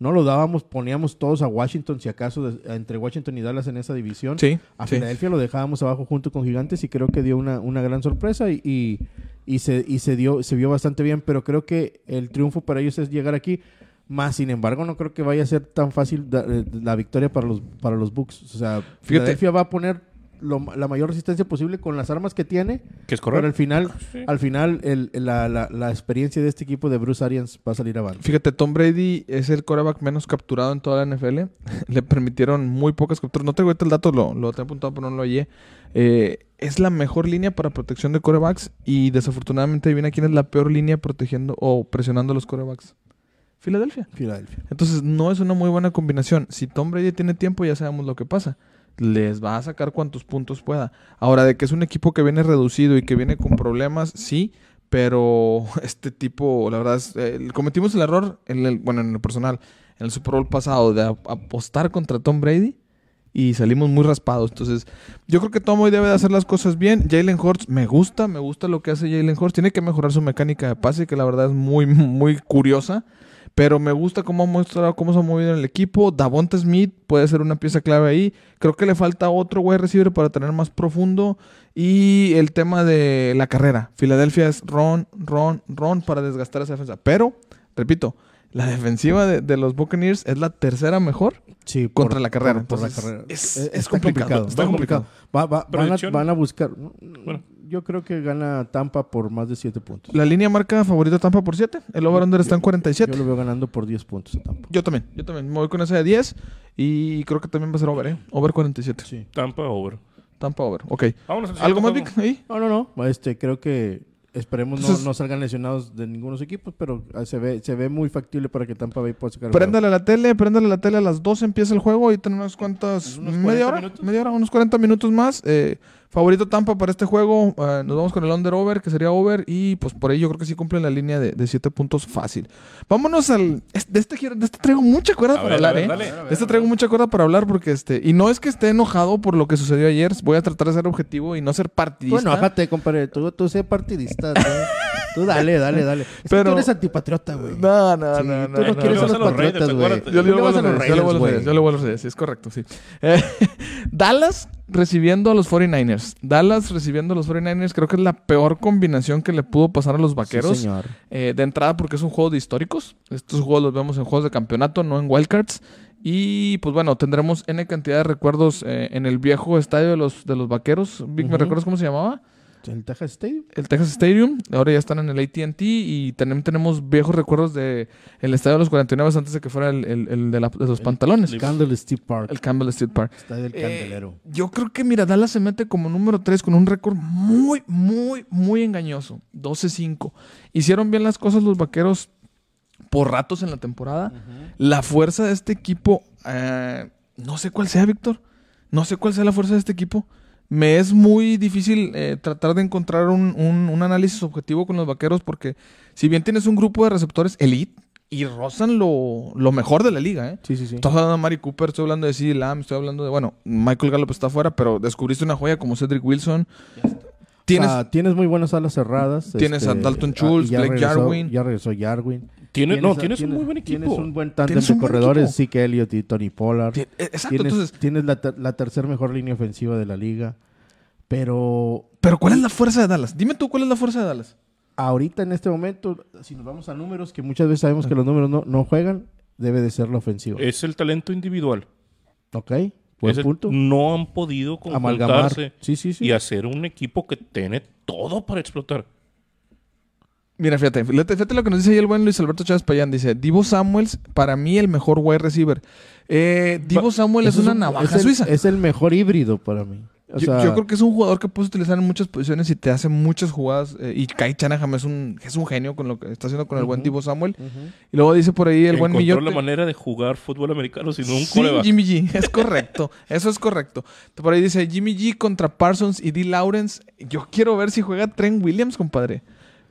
No lo dábamos, poníamos todos a Washington, si acaso, de- entre Washington y Dallas en esa división. Sí, A sí. Filadelfia lo dejábamos abajo junto con Gigantes y creo que dio una, una gran sorpresa y, y, y se, y se, dio, se vio bastante bien, pero creo que el triunfo para ellos es llegar aquí. Más, sin embargo, no creo que vaya a ser tan fácil da- eh, la victoria para los, para los Bucks. O sea, Filadelfia va a poner lo- la mayor resistencia posible con las armas que tiene, Que es pero al correcto. final, al final el- la, la- la experiencia de este equipo de Bruce Arians va a salir avante. Fíjate, Tom Brady es el coreback menos capturado en toda la NFL. <laughs> Le permitieron muy pocas capturas. No tengo el dato, lo, lo tengo apuntado, pero no lo hallé. Eh, es la mejor línea para protección de corebacks y desafortunadamente adivina quién es la peor línea protegiendo o presionando a los corebacks. Filadelfia. Filadelfia. Entonces no es una muy buena combinación. Si Tom Brady tiene tiempo ya sabemos lo que pasa. Les va a sacar cuantos puntos pueda. Ahora, de que es un equipo que viene reducido y que viene con problemas, sí. Pero <laughs> este tipo, la verdad, es, eh, cometimos el error, en el, bueno, en lo personal, en el Super Bowl pasado, de ap- apostar contra Tom Brady y salimos muy raspados. Entonces, yo creo que Tom hoy debe de hacer las cosas bien. Jalen Hurts me gusta, me gusta lo que hace Jalen Hurts. Tiene que mejorar su mecánica de pase, que la verdad es muy, <laughs> muy curiosa. Pero me gusta cómo ha mostrado cómo se ha movido en el equipo. Davonta Smith puede ser una pieza clave ahí. Creo que le falta otro wide receiver para tener más profundo. Y el tema de la carrera. Filadelfia es ron, ron, ron para desgastar esa defensa. Pero, repito, la defensiva de, de los Buccaneers es la tercera mejor. Sí, Contra la carrera, por la entonces, carrera. es- complicado, Está complicado. Va- va- van, a, van a buscar. Bueno. Yo creo que gana Tampa por más de 7 puntos. La línea marca favorito Tampa por 7. El over-under está en 47. Yo lo veo ganando por 10 puntos a Tampa. Yo también, yo también. Me voy con esa de 10. Y creo que también va a ser over, ¿eh? Over 47. Sí. Tampa over. Tampa over. Ok. Vámonos al ¿Algo más, Vic? Ahí. No, no, no. Este, creo que esperemos no, Entonces- no salgan lesionados de ninguno de los equipos, pero ah, se ve, se ve muy factible para que Tampa Bay pueda sacar el Préndale la tele, préndale la tele a las 12 empieza el juego y tenemos unas cuantas, ¿Unos media 40 hora, minutos? media hora, unos 40 minutos más. Eh, favorito Tampa para este juego, eh, nos vamos con el under over, que sería over, y pues por ahí yo creo que sí cumplen la línea de 7 puntos fácil. Vámonos al, de este, quiero- de este traigo mucha cuerda A para ver, hablar, ver, ¿eh? dale. De este traigo mucha cuerda para hablar porque este, y no es que esté enojado por lo que sucedió ayer, voy a tratar de ser objetivo y no ser partidista. enójate, compadre. Tú, tú sé partidista. Tú, <laughs> tú dale, dale, dale. Es que tú eres antipatriota, güey. No, no, Sí, no, tú no, no, no, quieres no. a los patriotas, güey. Yo le voy a los Raiders, yo le voy a los yo le voy a los Raiders, sí, es correcto, sí. Eh, <laughs> Dallas recibiendo a los 49ers. Dallas recibiendo a los 49ers creo que es la peor combinación que le pudo pasar a los vaqueros. Sí, señor. Eh, de entrada porque es un juego de históricos. Estos juegos los vemos en juegos de campeonato, no en wildcards. Y pues bueno, tendremos N cantidad de recuerdos eh, en el viejo estadio de los, de los vaqueros. Vic, ¿me recuerdas cómo se llamaba? El Texas Stadium. el Texas Stadium. Ahora ya están en el AT&T y también tenemos viejos recuerdos de el estadio de los 49 antes de que fuera el, el- el de, la- de los pantalones. el- Candle Steve Park. El Campbell Street Park. Estadio del Eh, Candelero. yo creo que, mira, Dallas se mete como número 3 con un récord muy, muy, muy engañoso. 12-5. Hicieron bien las cosas los vaqueros por ratos en la temporada. La fuerza de este equipo, eh, no sé cuál sea, Víctor. No sé cuál sea la fuerza de este equipo. Me es muy difícil eh, tratar de encontrar un, un- un análisis objetivo con los vaqueros porque si bien tienes un grupo de receptores elite y rozan lo, lo mejor de la liga, ¿eh? Sí, sí, sí. Estoy hablando de Mari Cooper, estoy hablando de CD Lamb, estoy hablando de, bueno, Michael Gallup está afuera, pero descubriste una joya como Cedric Wilson. Tienes, O sea, tienes muy buenas alas cerradas. este, Tienes a Dalton ah, Schultz, ya Blake regresó- Jarwin. Ya regresó Jarwin. Tiene, no, tienes un muy buen equipo. Tienes un buen tándem Tienes de corredores. Zeke Elliott y Tony Pollard. eh, exacto, Tienes, entonces, tienes la, ter- la tercera mejor línea ofensiva de la liga. Pero pero ¿cuál es la fuerza de Dallas? Dime tú, ¿cuál es la fuerza de Dallas? ahorita en este momento, si nos vamos a números, que muchas veces sabemos que los números no, no juegan, debe de ser la ofensiva. Es el talento individual. ¿Ok? Buen Es el- punto. no han podido Amalgamar. conjuntarse Sí, sí, sí. y hacer un equipo que tiene todo para explotar. Mira, fíjate, fíjate, fíjate lo que nos dice ahí el buen Luis Alberto Chávez Payán. Dice, Divo Samuels, para mí el mejor wide receiver. Eh, Divo Va- Samuel es una un- navaja es el, suiza. Es el mejor híbrido para mí. O yo, sea, yo creo que es un jugador que puedes utilizar en muchas posiciones y te hace muchas jugadas. eh, y Kai Shanahan es un, es un genio con lo que está haciendo con el buen. Divo Samuel. Y luego dice por ahí el buen Encontró Millote. la manera de jugar fútbol americano sin un Sí, coreback. Jimmy G, es correcto. <laughs> Eso es correcto. Por ahí dice Jimmy G contra Parsons y D. Lawrence. Yo quiero ver si juega Trent Williams, compadre.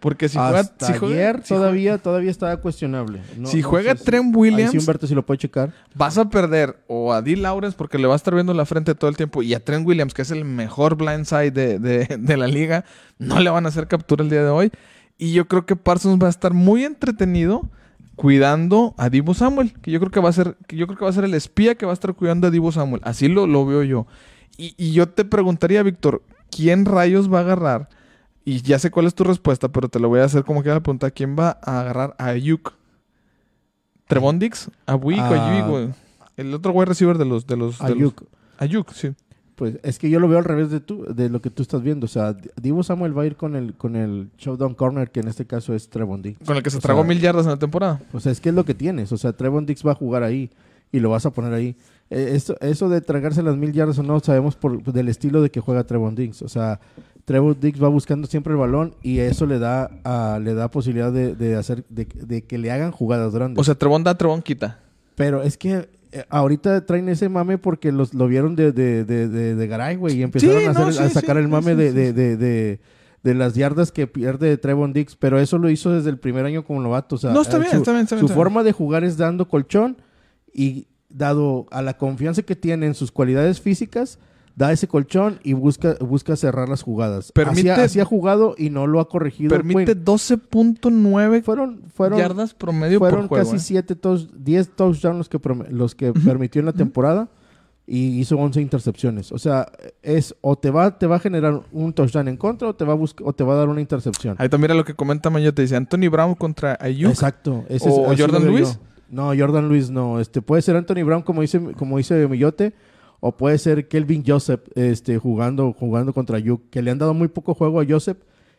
Porque si juega. Hasta si juega- ayer si todavía, todavía estaba cuestionable. No- Si no juega sé Trent Ahí Williams- sí Humberto si lo puede checar. Vas a perder o a D. Lawrence porque le va a estar viendo la frente todo el tiempo y a Trent Williams, que es el mejor blindside de, de, <laughs> de la liga, no le van a hacer captura el día de hoy. Y yo creo que Parsons va a estar muy entretenido cuidando a Divo Samuel, que yo creo que va a ser, que yo creo que va a ser el espía que va a estar cuidando a Divo Samuel. Así lo, lo veo yo. Y, y yo te preguntaría, Víctor, ¿quién rayos va a agarrar? Y ya sé cuál es tu respuesta, pero te lo voy a hacer como que la pregunta. ¿Quién va a agarrar a Ayuk? ¿Trevon Dix? ¿A Wick o Ah. Ayuk, güey? El otro wide receiver de los... De los de los- Ayuk. Ayuk, sí. Pues es que yo lo veo al revés de tú, de lo que tú estás viendo. O sea, Divo Samuel va a ir con el, con el showdown corner, que en este caso es Trevon Diggs. Con el que se O tragó sea, mil yardas en la temporada. O sea, es que es lo que tienes. O sea, Trevon Diggs va a jugar ahí y lo vas a poner ahí. Eh, eso, eso de tragarse las mil yardas o no, sabemos por, del estilo de que juega Trevon Diggs. O sea, Trevon Diggs va buscando siempre el balón y eso le da, le da posibilidad de, de hacer, de, de que le hagan jugadas grandes. O sea, Trevon da, Trevon quita. Pero es que eh, ahorita traen ese mame porque los, lo vieron de, de, de, Garay, güey, y empezaron Sí, a, no, hacer- a sí, sacar sí, el mame de, de, las yardas que pierde Trevon Diggs, pero eso lo hizo desde el primer año como novato. O sea, No, está eh, bien, su, está bien, está bien, Su está bien. forma de jugar es dando colchón y dado a la confianza que tiene en sus cualidades físicas, da ese colchón y busca, busca cerrar las jugadas. Permite- así, ha, así ha jugado y no lo ha corregido. Permite Güey, 12.9 fueron, fueron, yardas promedio fueron por juego. casi ¿eh? 7 touch, 10 touchdowns los que, los que permitió en la temporada y hizo 11 intercepciones. O sea, es o te va, te va a generar un touchdown en contra o te va a, o te va a dar una intercepción. Ahí también mira lo que comenta Mayotte. Dice Anthony Brown contra Ayuk. Exacto. ese ¿O Jordan yo. No, Jordan Lewis no. Este, puede ser Anthony Brown como dice, como dice Millote. O puede ser Kelvin Joseph este, jugando, jugando contra Ayuk. Que le han dado muy poco juego a Joseph.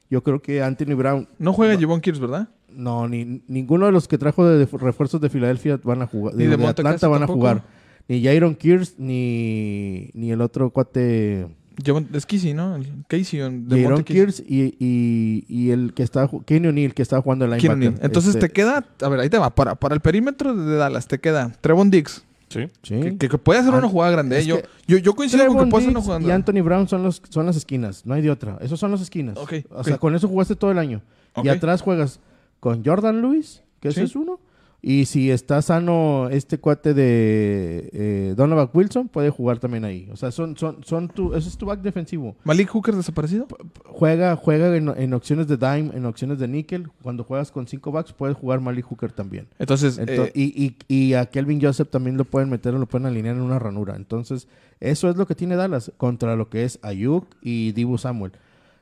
Yo creo que Anthony Brown No juega Javon Kears, ¿verdad? No, ni, ninguno de los que trajo de, refuerzos de Filadelfia van a jugar. Ni De, de Atlanta van a jugar. Ni Jaron Kears, ni, ni el otro cuate. Javon- es Casey, ¿no? El Casey. Casey. Kears y, y, y el que está. Kenny O'Neill, que estaba jugando el linebacker. Entonces Este, te queda, a ver, ahí te va. Para, para el perímetro de Dallas te queda Trevon Diggs, Sí. sí. que, que- que puede hacer Ah, una jugada grande. Yo, yo, yo coincido con que puede hacer una jugada y grande. Anthony Brown son, los, son las esquinas. No hay de otra. Esos son las esquinas. Ok, O sea, con eso jugaste todo el año. Y atrás juegas con Jordan Lewis, que ese es uno. Y si está sano este cuate de eh, Donovan Wilson, puede jugar también ahí. O sea, son, son, son tu, ese es tu back defensivo. Malik Hooker desaparecido. Juega, juega en, en opciones de dime, en opciones de níquel. Cuando juegas con cinco backs, puedes jugar Malik Hooker también. Entonces, Ento- eh, y, y, y a Kelvin Joseph también lo pueden meter o lo pueden alinear en una ranura. Entonces, eso es lo que tiene Dallas contra lo que es Ayuk y Divo Samuel.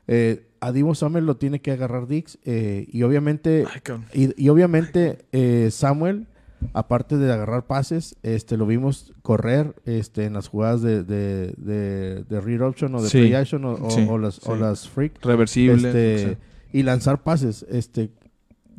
Eh, a Divo Samuel lo tiene que agarrar Dix eh, y obviamente y, y obviamente eh, Samuel aparte de agarrar pases, este, lo vimos correr este, en las jugadas de, de, de, de read option o de Sí. play action o, o- Sí, o las, o las freak Reversible. este, y lanzar pases. Este,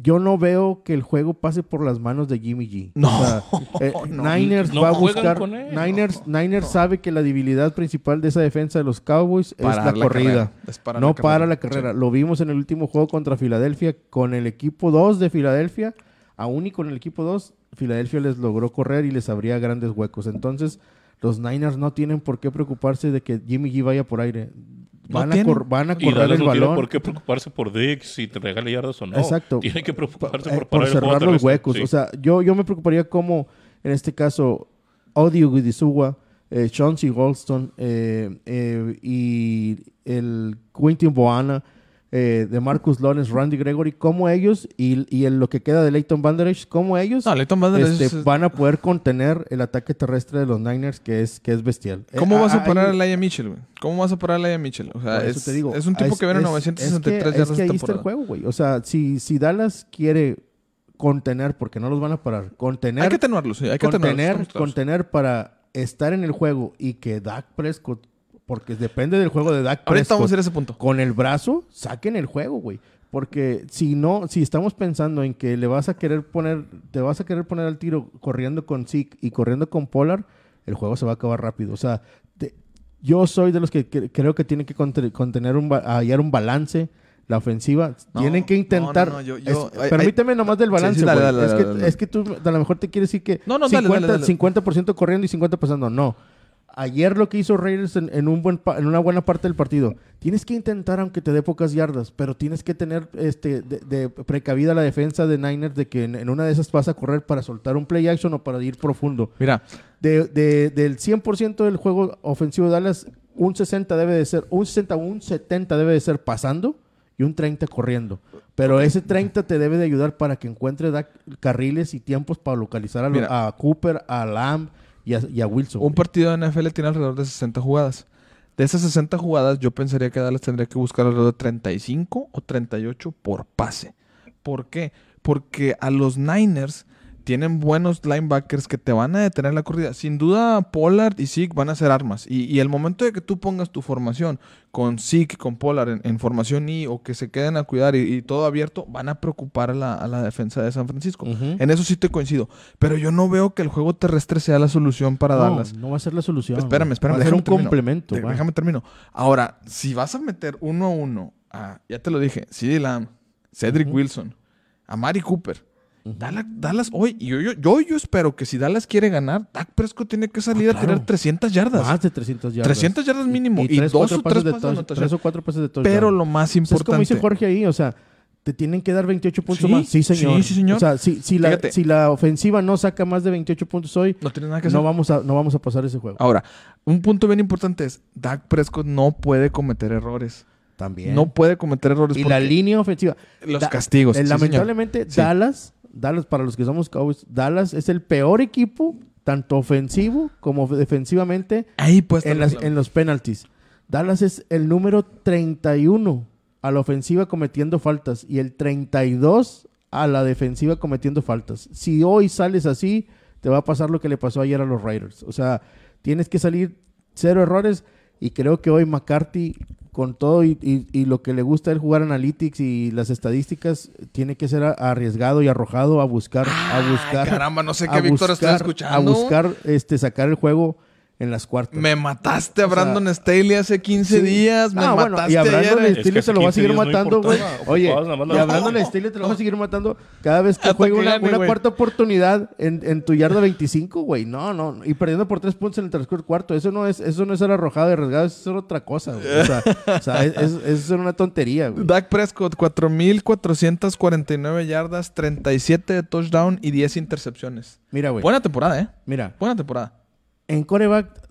yo no veo que el juego pase por las manos de Jimmy G. No, <laughs> eh, no. Niners No va a buscar. con él. Niners, Niners sabe que la debilidad principal de esa defensa de los Cowboys es la corrida. Es no la para la carrera. Lo vimos en el último juego contra Filadelfia con el equipo 2 de Filadelfia. Aún y con el equipo 2, Filadelfia les logró correr y les abría grandes huecos. Entonces, los Niners no tienen por qué preocuparse de que Jimmy G vaya por aire. No Van, a, tienen. cor- van a correr el no balón. por qué preocuparse por Dix si te regala yardas o no. Exacto. Tiene que preocuparse eh, por parar el juego cerrar los huecos. Sí. O sea, yo, yo me preocuparía como, en este caso, Audio Gudizuwa, eh, Chauncey Goldstone eh, eh, y el Quentin Boana, eh, de Marcus Lawrence, Randy Gregory, como ellos y, y en lo que queda de Leighton Vanderich, como ellos No, este, es- van a poder contener el ataque terrestre de los Niners, que es, que es bestial. ¿Cómo Eh, vas a parar a Laia Mitchell, güey? ¿Cómo vas a parar a Laia Mitchell? O sea, es, te digo, es un tipo que viene es- 963 es que, yardas es que ahí está el juego, güey. O sea, si, si Dallas quiere contener, porque no los van a parar, contener, Hay que tenerlo, sí. Hay que contener, contener para estar en el juego y que Dak Prescott, porque depende del juego de Dak Ahorita Prescott, vamos a ir a ese punto. con el brazo, saquen el juego, güey. Porque si no, si estamos pensando en que le vas a querer poner, te vas a querer poner al tiro corriendo con Zeke y corriendo con Pollard, el juego se va a acabar rápido. O sea, te- yo soy de los que cre- creo que tienen que conte- contener un, hallar un balance. La ofensiva No, tienen que intentar. no, no, yo- yo- es- hay- permíteme nomás del balance. sí, dale, güey. dale, es, que, es que tú a lo mejor te quieres decir que No, no, dale, 50, dale, dale. 50% corriendo y 50% pasando. No. Ayer lo que hizo Raiders en, en un buen pa- en una buena parte del partido. Tienes que intentar, aunque te dé pocas yardas, pero tienes que tener este de, de precavida la defensa de Niners de que en, en una de esas vas a correr para soltar un play action o para ir profundo. Mira, De, de- del 100% del juego ofensivo de Dallas, un 60 debe de ser, un 60 o un 70 debe de ser pasando y un 30 corriendo. Pero ese 30 te debe de ayudar para que encuentre carriles y tiempos para localizar a, Mira. a Cooper, a Lamb y a, y a Wilson. un partido de NFL tiene alrededor de 60 jugadas. De esas 60 jugadas, yo pensaría que Dallas tendría que buscar alrededor de 35 o 38 por pase. ¿Por qué? Porque a los Niners tienen buenos linebackers que te van a detener la corrida. Sin duda, Pollard y Zeke van a ser armas. Y, y el momento de que tú pongas tu formación con Zeke y con Pollard en, en formación I o que se queden a cuidar y, y todo abierto, van a preocupar a la, a la defensa de San Francisco. En eso sí te coincido. Pero yo no veo que el juego terrestre sea la solución para no, Dallas. no va a ser la solución. Espérame, espérame. Va a ser déjame un termino. complemento. Déjame termino. Ahora, si vas a meter uno a uno, a, ya te lo dije, CeeDee Lamb, Cedric. Wilson, a Mari Cooper, Dallas, Dallas hoy, yo, yo, yo, yo espero que si Dallas quiere ganar, Dak Prescott tiene que salir Ah, a tirar claro. 300 yardas. Más de 300 yardas. 300 yardas mínimo. Y, tres, dos o tres pases de tres o cuatro pases de touchdown. Pero lo más O sea, es como importante... dice Jorge ahí, o sea, te tienen que dar 28 puntos Sí, más. Sí, señor. sí, sí, señor. O sea, si, si, la, si la ofensiva no saca más de 28 puntos hoy, no tiene nada que hacer. no vamos, a, no vamos a pasar ese juego. Ahora, un punto bien importante es, Dak Prescott no puede cometer errores. También. No puede cometer errores. y la línea ofensiva. Los Da- castigos. eh, lamentablemente. Dallas, Dallas, para los que somos Cowboys, Dallas es el peor equipo, tanto ofensivo como defensivamente, Ahí pues en, las- en los penalties. Dallas es el número 31 a la ofensiva cometiendo faltas y el 32 a la defensiva cometiendo faltas. Si hoy sales así, te va a pasar lo que le pasó ayer a los Raiders. O sea, tienes que salir cero errores y creo que hoy McCarthy, con todo y, y- y lo que le gusta el jugar analytics y las estadísticas, tiene que ser arriesgado y arrojado a buscar, a buscar, caramba, no sé qué Víctor buscar- escuchando. a buscar este, sacar el juego en las cuartas. Me mataste a O sea, Brandon Staley hace 15 Sí. días. Me Ah, bueno, mataste y a Brandon ayer. Staley que te lo va a seguir 15 días no matando, güey. Oye, y a. Brandon Staley te lo va a seguir matando cada vez que juegue que una, cuarta oportunidad en, en tu yarda 25, güey. No, no. Y perdiendo por tres puntos en el transcurso cuarto. Eso no es, eso no es ser arrojado y arriesgado, eso es otra cosa, güey. O sea, o sea, es, es- eso es una tontería, güey. Dak Prescott, 4.449 yardas, 37 de touchdown y 10 intercepciones. Mira, güey. Buena temporada, ¿eh? Mira, Buena temporada. En coreback,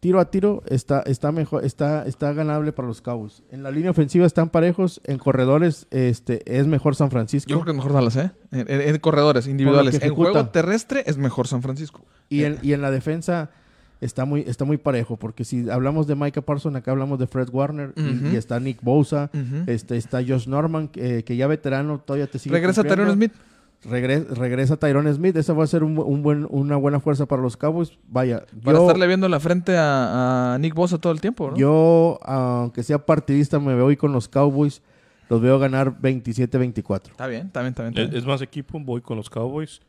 tiro a tiro, está, está mejor, está, está ganable para los Cowboys. En la línea ofensiva están parejos. En corredores, este, es mejor San Francisco. Yo creo que es mejor Dallas, ¿eh? En, en- en corredores individuales. En juego terrestre es mejor San Francisco. Y en, y en la defensa está muy, está muy parejo, porque si hablamos de Micah Parsons, acá hablamos de Fred Warner, y- está Nick Bosa, este, está Josh Norman, que, que ya veterano todavía te sigue Regresa. Tyron Smith. Regre- regresa Tyrone Smith. Esa va a ser un, un buen, una buena fuerza para los Cowboys. Vaya, Para yo, estarle viendo la frente a, a Nick Bosa todo el tiempo, ¿no? yo, aunque sea partidista, me veo hoy con los Cowboys. Los veo ganar 27-24. Está bien, está bien, está bien. está Es, bien. es más equipo, voy con los Cowboys.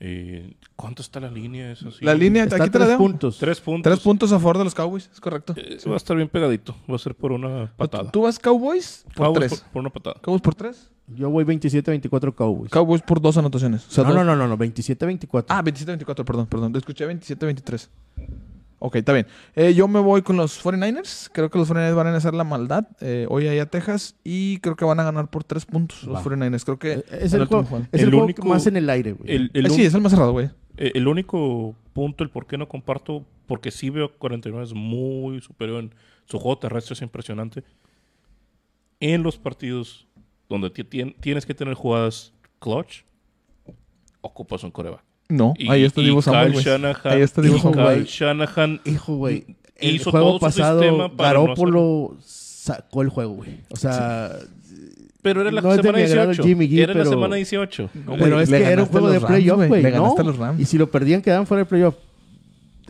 Eh, ¿Cuánto está la línea? Eso sí. La línea, Está aquí te la tres puntos. Tres puntos. Tres puntos a favor de los Cowboys, es correcto. Eh, Va a estar bien pegadito. Va a ser por una patada. ¿Tú vas Cowboys por Cowboys tres? Por, por una patada. ¿Cowboys por tres? Yo voy 27-24 Cowboys. Cowboys por dos anotaciones. O sea, no, dos- no, no, no, no, 27-24. Ah, 27-24, perdón, perdón. Te escuché 27-23. Ok, está bien. Eh, yo me voy con los 49ers. Creo que los 49ers van a hacer la maldad eh, hoy ahí a Texas. Y creo que van a ganar por tres puntos los Va. 49ers. Creo que Eh, es el, último juego, juego. es El el juego único- más en el aire, güey. El, el Eh, sí, es el más cerrado, güey. el único punto, el por qué no comparto, porque sí veo 49 es muy superior en su juego terrestre, es impresionante. En los partidos donde ti- tien- tienes que tener jugadas clutch, ocupas un coreback. No, Y- ahí está Divo Samuel. Shanahan- Ahí está Divo Samuel. Shanahan Hijo, güey. El hizo juego todo su pasado, sistema para no Garópolo sacó el juego, güey. O sea, Pero era la No es de semana mi agrado 18. Jimmy G, era la semana 18. No, pero es le que era un juego de playoff, güey. Le ¿no? ganaste a los Rams. Y si lo perdían, quedaban fuera de playoff.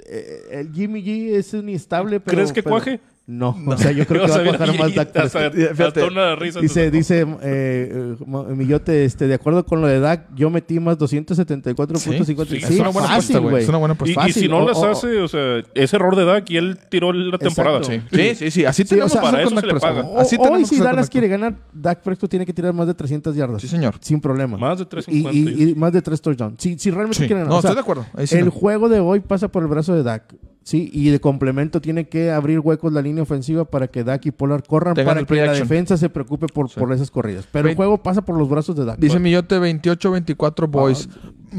Eh, El Jimmy G es inestable, pero... ¿Crees que pero- cuaje? No, o sea, yo creo <laughs> que va a bajar más Dak Prescott. hasta- hasta una risa. Dice, dice eh, eh, Millote, este, de acuerdo con lo de Dak, yo metí más 274.50. Sí, Sí, es una buena fácil, güey. Es una buena Y, apuesta. y fácil, si no o- las o- hace, o sea, es error de Dak y él tiró la temporada. Exacto. Sí, sí, sí. Así Sí, tenemos o sea, para con eso se le paga. Así Hoy si Dallas quiere ganar, Dak Prescott tiene que tirar más de 300 yardas. Sí, señor. Sin problema. Más de y, 350. y- y más de 3 touchdowns. Si, si realmente Sí. quiere ganar. No, estoy de acuerdo. Sí el juego de hoy pasa por el brazo de Dak. Sí, y de complemento tiene que abrir huecos la línea ofensiva para que Dak y Pollard corran Tengan para que la action. defensa se preocupe por, Sí. por esas corridas. Pero el juego pasa por los brazos de Dak. Dice Millote 28-24 boys.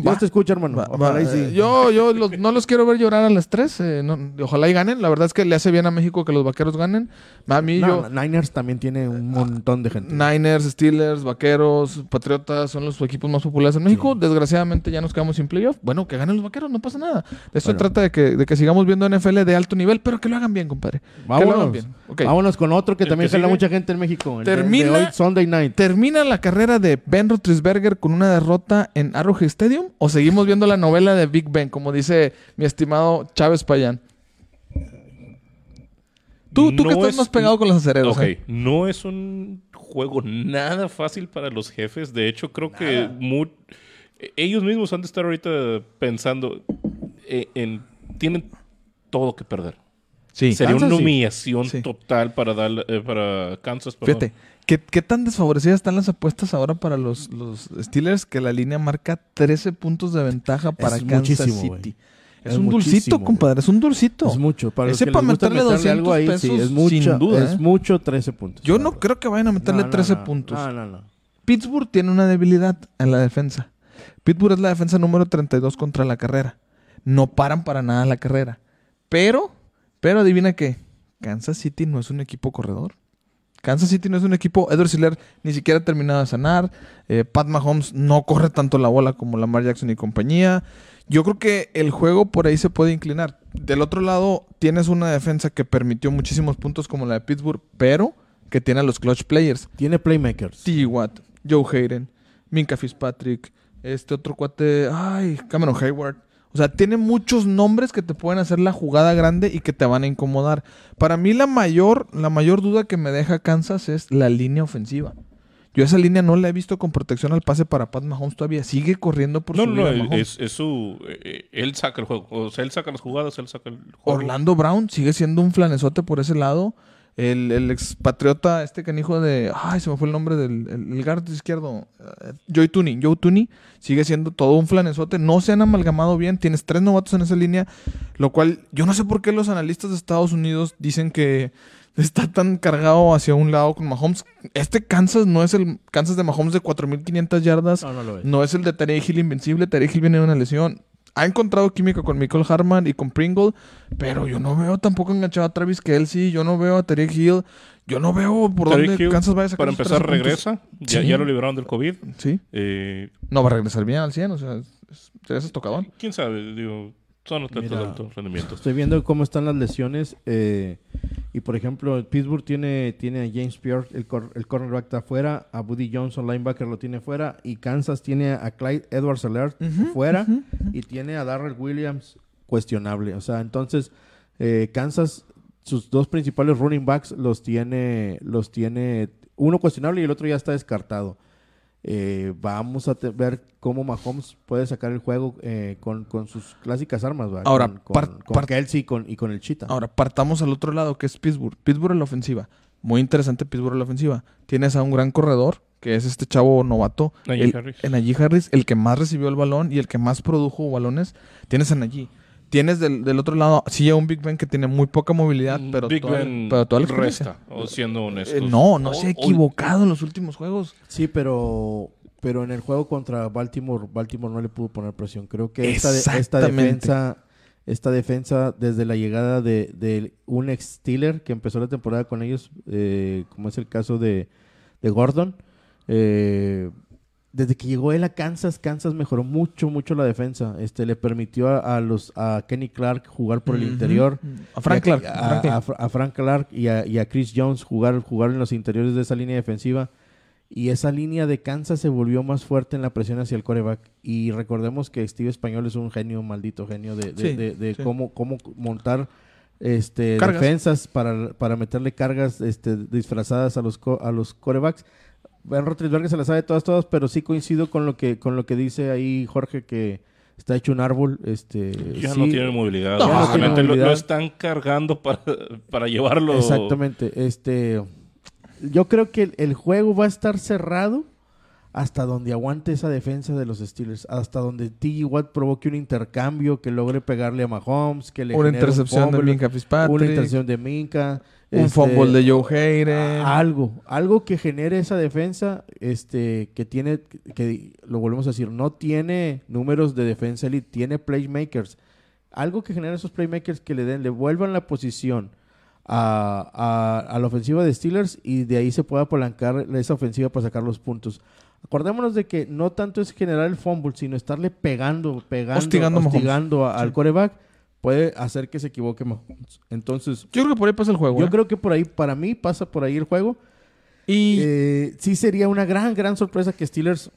Dios te escucha, hermano. Va- Ojalá va. y sí. Eh, Yo, yo los- no los quiero ver llorar a las tres. eh, no- ojalá y ganen. La verdad es que le hace bien a México que los vaqueros ganen. A mí, No, yo. Niners también tiene un montón de gente. Niners, Steelers, Vaqueros, Patriotas son los equipos más populares en México. Desgraciadamente ya nos quedamos sin playoff. Bueno, que ganen los Vaqueros, no pasa nada. De eso se Bueno. trata de que, de que sigamos viendo NFL de alto nivel, pero que lo hagan bien, compadre. Que lo hagan Vámonos. bien. Vámonos con otro que ¿El también sigue? mucha gente en México. el de- Termina- de hoy, Sunday Night. ¿Termina la carrera de Ben Roethlisberger con una derrota en Arrowhead Stadium? ¿O seguimos viendo la novela de Big Ben, como dice mi estimado Chávez Payán? Tú, tú que estás es- más pegado con los acereros. Ok, ¿eh? no es un juego nada fácil para los jefes. De hecho, creo que ellos mismos han de estar ahorita pensando eh, en... Tienen todo que perder. Sí. Sería Kansas una humillación Sí. total para, Dal- eh, para Kansas. perdón. Fíjate, ¿qué, qué tan desfavorecidas están las apuestas ahora para los, los Steelers que la línea marca 13 puntos de ventaja para Es Kansas City? güey. Es, Es un dulcito, compadre, es un dulcito. Es mucho. Para Ese para meterle 200 sí, pesos, es mucho, sin duda, Es ¿eh? mucho 13 puntos. Yo no creo que vayan a meterle No, no, 13 no. puntos. No, no, no. Pittsburgh tiene una debilidad en la defensa. Pittsburgh es la defensa número 32 contra la carrera. No paran para nada la carrera. Pero, pero adivina qué. Kansas City no es un equipo corredor. Kansas City no es un equipo. Edward Siller ni siquiera ha terminado de sanar. Eh, Pat Mahomes no corre tanto la bola como Lamar Jackson y compañía. Yo creo que el juego por ahí se puede inclinar. Del otro lado, tienes una defensa que permitió muchísimos puntos como la de Pittsburgh, pero que tiene a los clutch players. Tiene playmakers. T. Watt, Joe Hayden, Minka Fitzpatrick, este otro cuate, ay, Cameron Hayward. O sea, tiene muchos nombres que te pueden hacer la jugada grande y que te van a incomodar. Para mí la mayor, la mayor duda que me deja Kansas es la línea ofensiva. Yo esa línea no la he visto con protección al pase para Pat Mahomes todavía. Sigue corriendo por No, su no, no, es, es su... eh, él saca el juego. O sea, él saca las jugadas, él saca el juego. Orlando Brown sigue siendo un flanezote por ese lado. El, el expatriota, este canijo de. Ay, se me fue el nombre del el, el izquierdo. eh, Joey Tooney. Joe Tooney sigue siendo todo un flanezote. No se han amalgamado bien. Tienes tres novatos en esa línea. Lo cual, yo no sé por qué los analistas de Estados Unidos dicen que está tan cargado hacia un lado con Mahomes. Este Kansas no es el Kansas de Mahomes de 4.500 yardas. No, no lo es. No es el de Tarek Hill invencible. Tarek Hill viene de una lesión. Ha encontrado química con Michael Harman y con Pringle, pero yo no veo tampoco enganchado a Travis Kelsey. Yo no veo a Tarek Hill. Yo no veo por dónde Hill, Kansas vaya a sacar Para empezar, 13 puntos. regresa. Ya, Sí. ya lo liberaron del COVID. Sí. Eh, No va a regresar bien al 100, o sea, es- es- tocadón. ¿Quién sabe? Digo, son atletas Mira. de alto rendimiento. Estoy viendo cómo están las lesiones. eh, Y por ejemplo, Pittsburgh tiene, tiene a James Pierre, el, cor- el cornerback está afuera, a Buddy Johnson, linebacker, lo tiene fuera, y Kansas tiene a Clyde Edwards Alert fuera, y tiene a Darrell Williams cuestionable. O sea, entonces, eh, Kansas, sus dos principales running backs los tiene, los tiene uno cuestionable y el otro ya está descartado. Eh, vamos a ver cómo Mahomes puede sacar el juego eh, con, con sus clásicas armas, ¿va? Ahora, con, con, con Kelsey y con, y con el Cheetah. Ahora, partamos al otro lado, que es Pittsburgh. Pittsburgh en la ofensiva. Muy interesante Pittsburgh en la ofensiva. Tienes a un gran corredor, que es este chavo novato. Najee el, Harris. el Najee Harris, el que más recibió el balón y el que más produjo balones. Tienes a Najee. Tienes del, del otro lado, sí, a un Big Ben que tiene muy poca movilidad, pero, Big toda, Ben pero toda la experiencia. resta, o siendo Eh, honestos. no, no O- se ha o- equivocado en los últimos juegos. Sí, pero, pero en el juego contra Baltimore, Baltimore no le pudo poner presión. Creo que esta, de- esta defensa, esta defensa desde la llegada de, de un ex Steeler que empezó la temporada con ellos, eh, como es el caso de, de Gordon, eh, desde que llegó él a Kansas, Kansas mejoró mucho, mucho la defensa. Este le permitió a, a los a Kenny Clark jugar por el interior. A Frank Clark. A, a Frank Clark. a Fra- a Frank Clark y a, y a Chris Jones jugar, jugar en los interiores de esa línea defensiva. Y esa línea de Kansas se volvió más fuerte en la presión hacia el coreback. Y recordemos que Steve Español es un genio, maldito genio, de, de, Sí, de- de sí. cómo, cómo montar este, Cargas. defensas para, para meterle cargas este, disfrazadas a los, co- a los corebacks. Ben Roethlisberger se la sabe todas, todas, pero sí coincido con lo que, con lo que dice ahí Jorge, que está hecho un árbol. Este, Ya sí, no tiene movilidad. No, no tiene lo- Lo, movilidad. están cargando para, para llevarlo. Exactamente. Este, yo creo que el, el juego va a estar cerrado hasta donde aguante esa defensa de los Steelers, hasta donde T.J. Watt provoque un intercambio que logre pegarle a Mahomes, que le Una genere un intercepción de fumble, Minka Fitzpatrick. una intercepción de Minka, Un este, fumble de Joe Hayden. algo, algo que genere esa defensa, este, que tiene, que lo volvemos a decir, no tiene números de defensa elite, tiene playmakers. Algo que genere esos playmakers que le den, le vuelvan la posición a, a- a la ofensiva de Steelers y de ahí se pueda apalancar esa ofensiva para sacar los puntos. Acordémonos de que no tanto es generar el fumble, sino estarle pegando, pegando, Hostigando a- al coreback, puede hacer que se equivoque Mahomes. Entonces, Yo creo que por ahí pasa el juego. yo ¿eh? creo que por ahí, para mí, pasa por ahí el juego. Y Eh, sí sería una gran, gran sorpresa que Steelers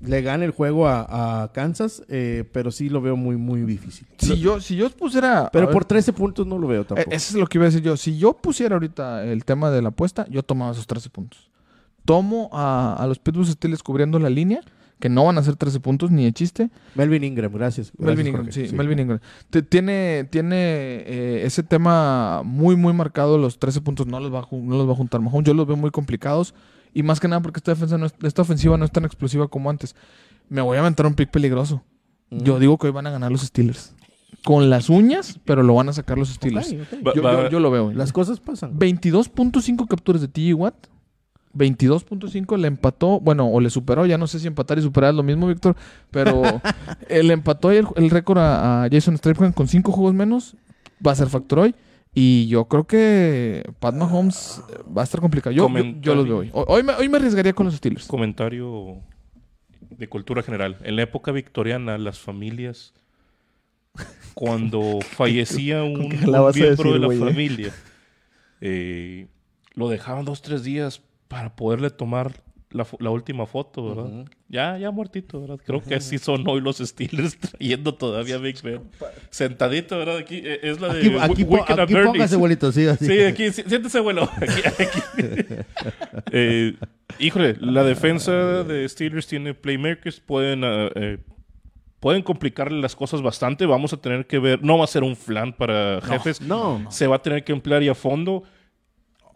le gane el juego a, a Kansas, eh, pero sí lo veo muy, muy difícil. si yo, si yo pusiera. Pero ver, por 13 puntos no lo veo tampoco. Eso es lo que iba a decir yo. Si yo pusiera ahorita el tema de la apuesta, yo tomaba esos 13 puntos. Tomo a, a los Pittsburgh Steelers cubriendo la línea, que no van a ser 13 puntos ni de chiste. Melvin Ingram, gracias. Melvin Gracias, Ingram, sí, Melvin Ingram. Te- tiene tiene eh, ese tema muy, muy marcado. Los 13 puntos no los va a, no los va a juntar Mahomes. Yo los veo muy complicados. Y más que nada porque esta, defensa no es- esta ofensiva no es tan explosiva como antes. Me voy a aventar un pick peligroso. Mm. Yo digo que hoy van a ganar los Steelers. Con las uñas, pero lo van a sacar los Steelers. Yo, va- yo- yo lo veo. Las cosas pasan. 22.5 capturas de TJ Watt. 22.5 le empató, bueno, o le superó, ya no sé si empatar y superar es lo mismo, Víctor, pero <laughs> le empató el, el récord a, a Jason Strahan con 5 juegos menos, va a ser factor hoy, y yo creo que Pat Mahomes eh, va a estar complicado. Yo, yo, yo los veo hoy. Hoy, me, hoy me arriesgaría con los Steelers. comentario de cultura general. En la época victoriana, las familias, cuando <laughs> fallecía un, miembro decir, de la eh? familia, eh, lo dejaban dos, tres días para poderle tomar la, última foto, ¿verdad? Ya, ya muertito, ¿verdad? Creo que así son hoy los Steelers <laughs> trayendo todavía a Big Ben. <laughs> Sentadito, ¿verdad? Aquí eh, es la de Aquí, aquí, po- aquí póngase, abuelito, sí, así. Sí, aquí, sí, siéntese, abuelo. <laughs> Eh, híjole, la defensa de Steelers tiene playmakers, pueden, ah, eh, pueden complicarle las cosas bastante. Vamos a tener que ver, no va a ser un flan para jefes, No, se va a tener que emplear y a fondo.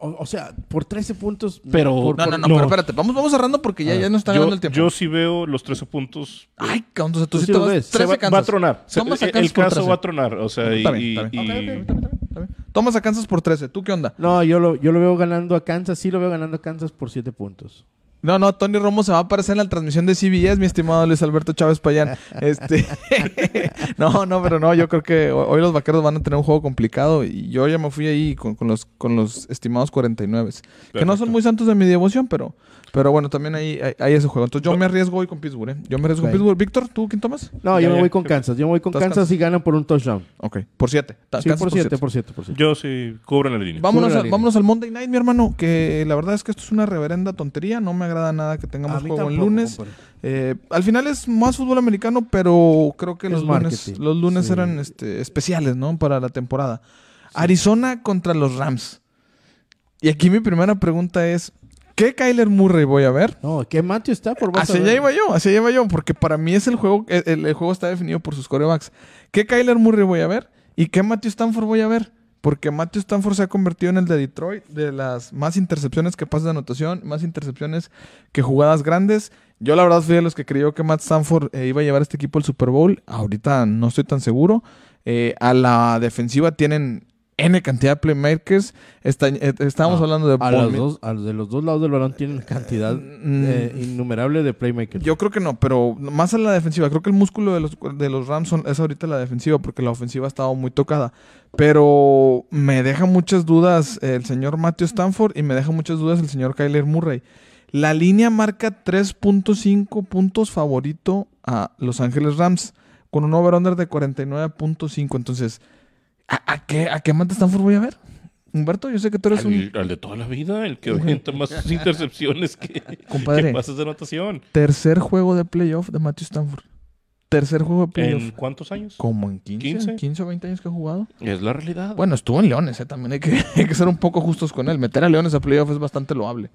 O, o sea, por 13 puntos. Pero- por- No, por- no, no, pero espérate, vamos, vamos cerrando porque ya, ya nos está ganando el tiempo. yo sí veo los 13 puntos. eh, Ay, cabrón, o sea, tú, sí sí te vas ves. se 13 va, va a tronar. Se- Tomas a el Kansas caso 13. va a tronar. O sea, y. Tomas a Kansas por 13. ¿Tú qué onda? No, yo lo, yo lo veo ganando a Kansas. Sí lo veo ganando a Kansas por 7 puntos. No, no, Tony Romo se va a aparecer en la transmisión de CBS, mi estimado Luis Alberto Chávez Payán. <laughs> Este, <laughs> no, no, pero no, yo creo que ho- hoy los vaqueros van a tener un juego complicado y yo ya me fui ahí con, con los, con los estimados 49. Que no son muy santos de mi devoción, pero, Pero bueno, también hay, hay, hay ese juego. Entonces yo me arriesgo hoy con Pittsburgh, ¿eh? Yo me arriesgo con Pittsburgh. Víctor, ¿tú quién tomas? No, yo me voy con Kansas. Yo me voy con Kansas y ganan por un touchdown. Ok, por siete. Ta- Sí, Kansas por 7, por 7, por 7. Yo sí cubren la línea. Vámonos, la a- línea. vámonos al Monday Night, mi hermano, que la verdad es que esto es una reverenda tontería. No me agrada nada que tengamos juego en lunes. Eh, al final es más fútbol americano, pero creo que Es los lunes, los lunes Sí. eran este, especiales, ¿no? Para la temporada. Arizona contra los Rams. Y aquí mi primera pregunta es, ¿qué Kyler Murray voy a ver? No, ¿qué Matthew está por a Hacia allá iba yo, hacia allá iba yo, porque para mí es el juego, el, juego está definido por sus corebacks. ¿Qué Kyler Murray voy a ver? ¿Y qué Matthew Stanford voy a ver? Porque Matthew Stanford se ha convertido en el de Detroit, de las más intercepciones que pases de anotación, más intercepciones que jugadas grandes. Yo la verdad fui de los que creyó que Matt Stanford eh, iba a llevar este equipo al Super Bowl. Ahorita no estoy tan seguro. Eh, a la defensiva tienen N cantidad de playmakers. Está- eh, estábamos Ah, hablando de A los, dos, a los de los dos lados del balón tienen cantidad Mm. eh, innumerable de playmakers. Yo creo que no, pero más a la defensiva. Creo que el músculo de los, de los Rams son- es ahorita la defensiva porque la ofensiva ha estado muy tocada. Pero me deja muchas dudas el señor Matthew Stanford y me deja muchas dudas el señor Kyler Murray. La línea marca 3.5 puntos favorito a Los Ángeles Rams con un over-under de 49.5. Entonces, ¿a, a qué, ¿a qué Matt Stanford voy a ver? Humberto, yo sé que tú eres un... Al, al de toda la vida, el que avienta más <laughs> intercepciones que, <laughs> Compadre. que pases de anotación. Tercer juego de playoff de Matthew Stanford. Tercer juego de playoff. ¿En cuántos años? Como en 15, 15. 15 o 20 años que ha jugado. Es la realidad. Bueno, estuvo en Leones, ¿eh? también hay que, <laughs> hay que ser un poco justos con él. Meter a Leones a playoff es bastante loable.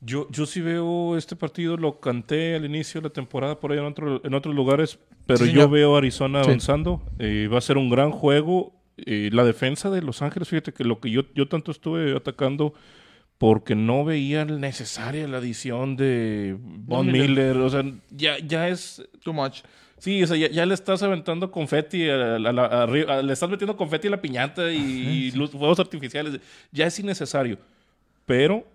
Yo, yo sí veo este partido, lo canté al inicio de la temporada por ahí en, otro- en otros lugares, pero Sí, yo veo a Arizona Sí. avanzando. Eh, va a ser un gran juego. Eh, la defensa de Los Ángeles, fíjate que lo que yo, yo tanto estuve atacando porque no veía necesaria la adición de Von Miller. Miller. O sea, ya, ya es Too much. Sí, o sea, ya, ya le estás aventando confeti, a le estás metiendo confeti a la piñata y, y luz- fuegos artificiales. Ya es innecesario. Pero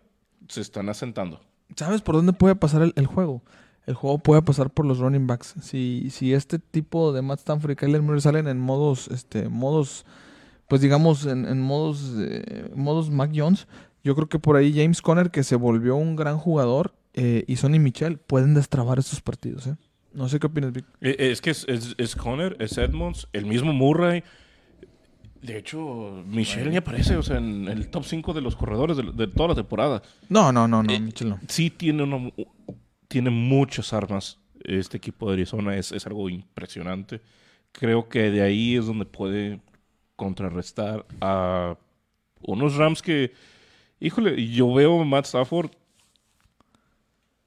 se están asentando. ¿Sabes por dónde puede pasar el, el juego? El juego puede pasar por los running backs. Si, si este tipo de Matt Stanford y Kyler Murray salen en modos, este, modos, pues digamos, en, en modos, eh, modos Mac Jones, yo creo que por ahí James Conner, que se volvió un gran jugador, eh, y Sonny Michel pueden destrabar estos partidos. ¿eh? No sé qué opinas, Vic. Es que es, es, es Conner, es Edmonds, el mismo Murray. De hecho, Michelle ni aparece, o sea, en el top 5 de los corredores de, de toda la temporada. No, no, no, no, Eh, Michel no. Sí tiene, una- tiene muchas armas. Este equipo de Arizona es, es algo impresionante. Creo que de ahí es donde puede contrarrestar a unos Rams que, híjole, yo veo a Matt Stafford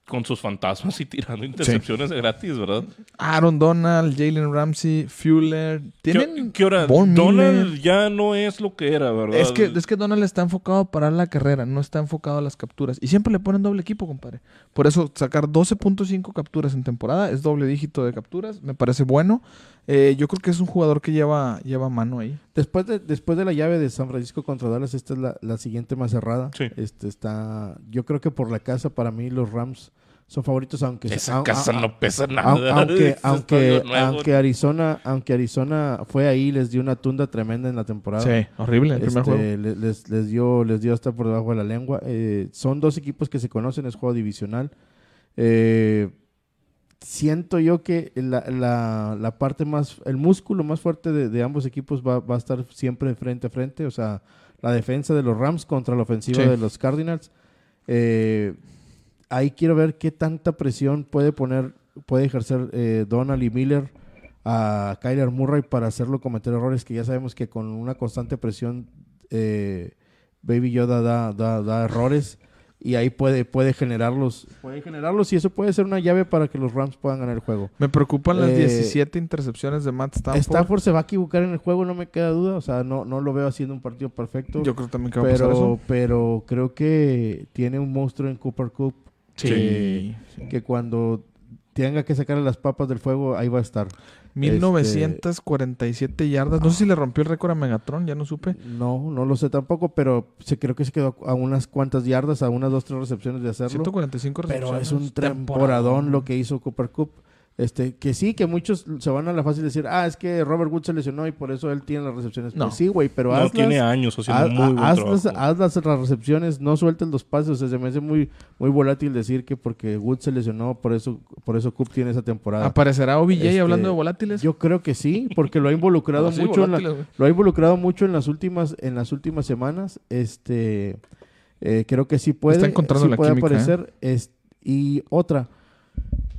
con sus fantasmas y tirando intercepciones de gratis, ¿verdad? Aaron Donald, Jalen Ramsey, Fuller. Tienen. ¿Qué, qué hora? Donald ya no es lo que era, ¿verdad? Es que, es que Donald está enfocado a parar la carrera, no está enfocado a las capturas. Y siempre le ponen doble equipo, compadre. Por eso sacar 12.5 capturas en temporada es doble dígito de capturas. Me parece bueno. Eh, yo creo que es un jugador que lleva, lleva mano ahí. Después de, después de la llave de San Francisco contra Dallas, esta es la, la siguiente más cerrada. Sí. Este está, yo creo que por la casa, para mí, los Rams son favoritos, aunque Esa casa no pesa nada. aunque, aunque, Arizona, aunque Arizona fue ahí, les dio una tunda tremenda en la temporada. Sí, horrible el primer Este, juego. le- les, les dio, les dio hasta por debajo de la lengua. Eh, son dos equipos que se conocen, es juego divisional. Eh, siento yo que la, la- la parte más, el músculo más fuerte de, de ambos equipos va, va a estar siempre frente a frente. O sea, la defensa de los Rams contra la ofensiva Sí. de los Cardinals. Eh, ahí quiero ver qué tanta presión puede poner, puede ejercer eh, Donald y Miller a Kyler Murray para hacerlo cometer errores que ya sabemos que con una constante presión eh, Baby Yoda da, da, da errores y ahí puede, puede generarlos puede generarlos y eso puede ser una llave para que los Rams puedan ganar el juego. Me preocupan las eh, 17 intercepciones de Matt Stafford. Stafford se va a equivocar en el juego, no me queda duda, o sea, no, no lo veo haciendo un partido perfecto. Yo creo también que va a pasar pero, eso. pero creo que tiene un monstruo en Cooper Cup que, Sí. que cuando tenga que sacarle las papas del fuego, ahí va a estar. 1947 yardas. No sé si le rompió el récord a Megatron, ya no supe. No, no lo sé tampoco, pero se, creo que se quedó a unas cuantas yardas, a unas dos, tres recepciones de hacerlo. 145 Pero recepciones. es un temporadón. temporadón lo que hizo Cooper Cup. Este, que sí, que muchos se van a la fácil de decir, ah, es que Robert Woods se lesionó y por eso él tiene las recepciones. No. Pues sí, güey, pero no hazlas, tiene años haz, muy buen haz las, haz las- las recepciones, no sueltes los pases. O sea, se me hace muy, muy volátil decir que porque Woods se lesionó, por eso, por eso Coop tiene esa temporada. ¿Aparecerá OBJ Este, hablando de volátiles? Yo creo que sí, porque lo ha involucrado <laughs> sí, mucho en la- lo ha involucrado mucho en las últimas en las últimas semanas. Este eh, creo que sí puede, Está encontrando sí la puede química, ¿eh? aparecer. Es- y otra,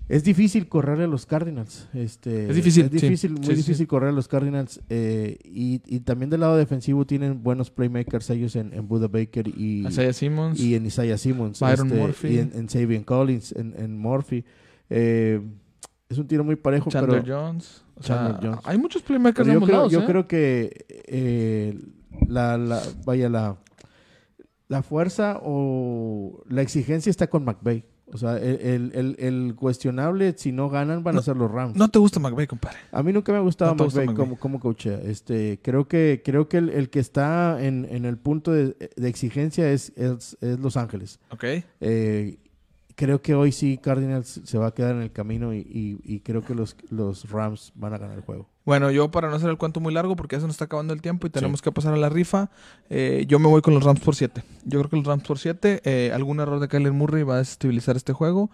es difícil correr a los Cardinals. Este, Es difícil, es sí. difícil, muy Sí, difícil sí. correr a los Cardinals. eh, y, y también del lado defensivo tienen buenos playmakers ellos en, en Buda Baker y, Isaiah Simmons. y en Isaiah Simmons. Byron este, Murphy. Y en, en Sabian Collins, en, en Murphy. Eh, es un tiro muy parejo, Chandler pero Jones. O sea, Chandler Jones. Hay muchos playmakers yo ambos creo, lados, yo ¿eh? creo que eh, la, la- vaya la, la fuerza o la exigencia está con McVay. O sea, el, el- el- el cuestionable, si no ganan, van No, a ser los Rams. No te gusta McVay, compadre. A mí nunca me ha gustado No gusta McVay como, como coachea. Este, creo que, creo que el, el que está en, en el punto de, de exigencia es, es, es Los Ángeles. Ok. Eh, creo que hoy sí Cardinals se va a quedar en el camino y, y- y creo que los, los Rams van a ganar el juego. Bueno, yo para no hacer el cuento muy largo, porque ya se nos está acabando el tiempo y tenemos que pasar a la rifa, eh, yo me voy con los Rams por 7. Yo creo que los Rams por 7, eh, algún error de Kyler Murray va a desestabilizar este juego.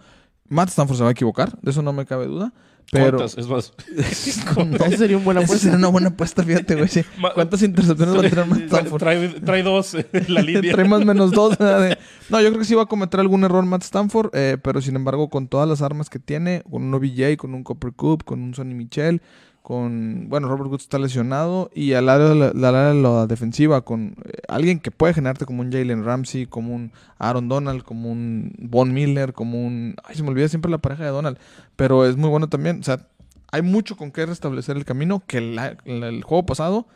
Matt Stanford se va a equivocar, de eso no me cabe duda. Pero ¿Cuántas? Es más. <laughs> <laughs> Esa sería una buena Esa apuesta. sería una buena apuesta, fíjate, güey. sí. <laughs> ¿Cuántas intercepciones va a tener Matt Stanford? trae, trae dos en la línea. Trae más menos dos. No, yo creo que sí va a cometer algún error Matt Stanford, eh, pero sin embargo, con todas las armas que tiene, con un OBJ, con un Copper Cup, con un Sonny Michel, con. Bueno, Robert Woods está lesionado, y al área de la, defensiva, con eh, alguien que puede generarte como un Jalen Ramsey, como un Aaron Donald, como un Von Miller, como un. Ay, se me olvida siempre la pareja de Donald, pero es muy bueno también. O sea, hay mucho con qué restablecer el camino, que el juego pasado,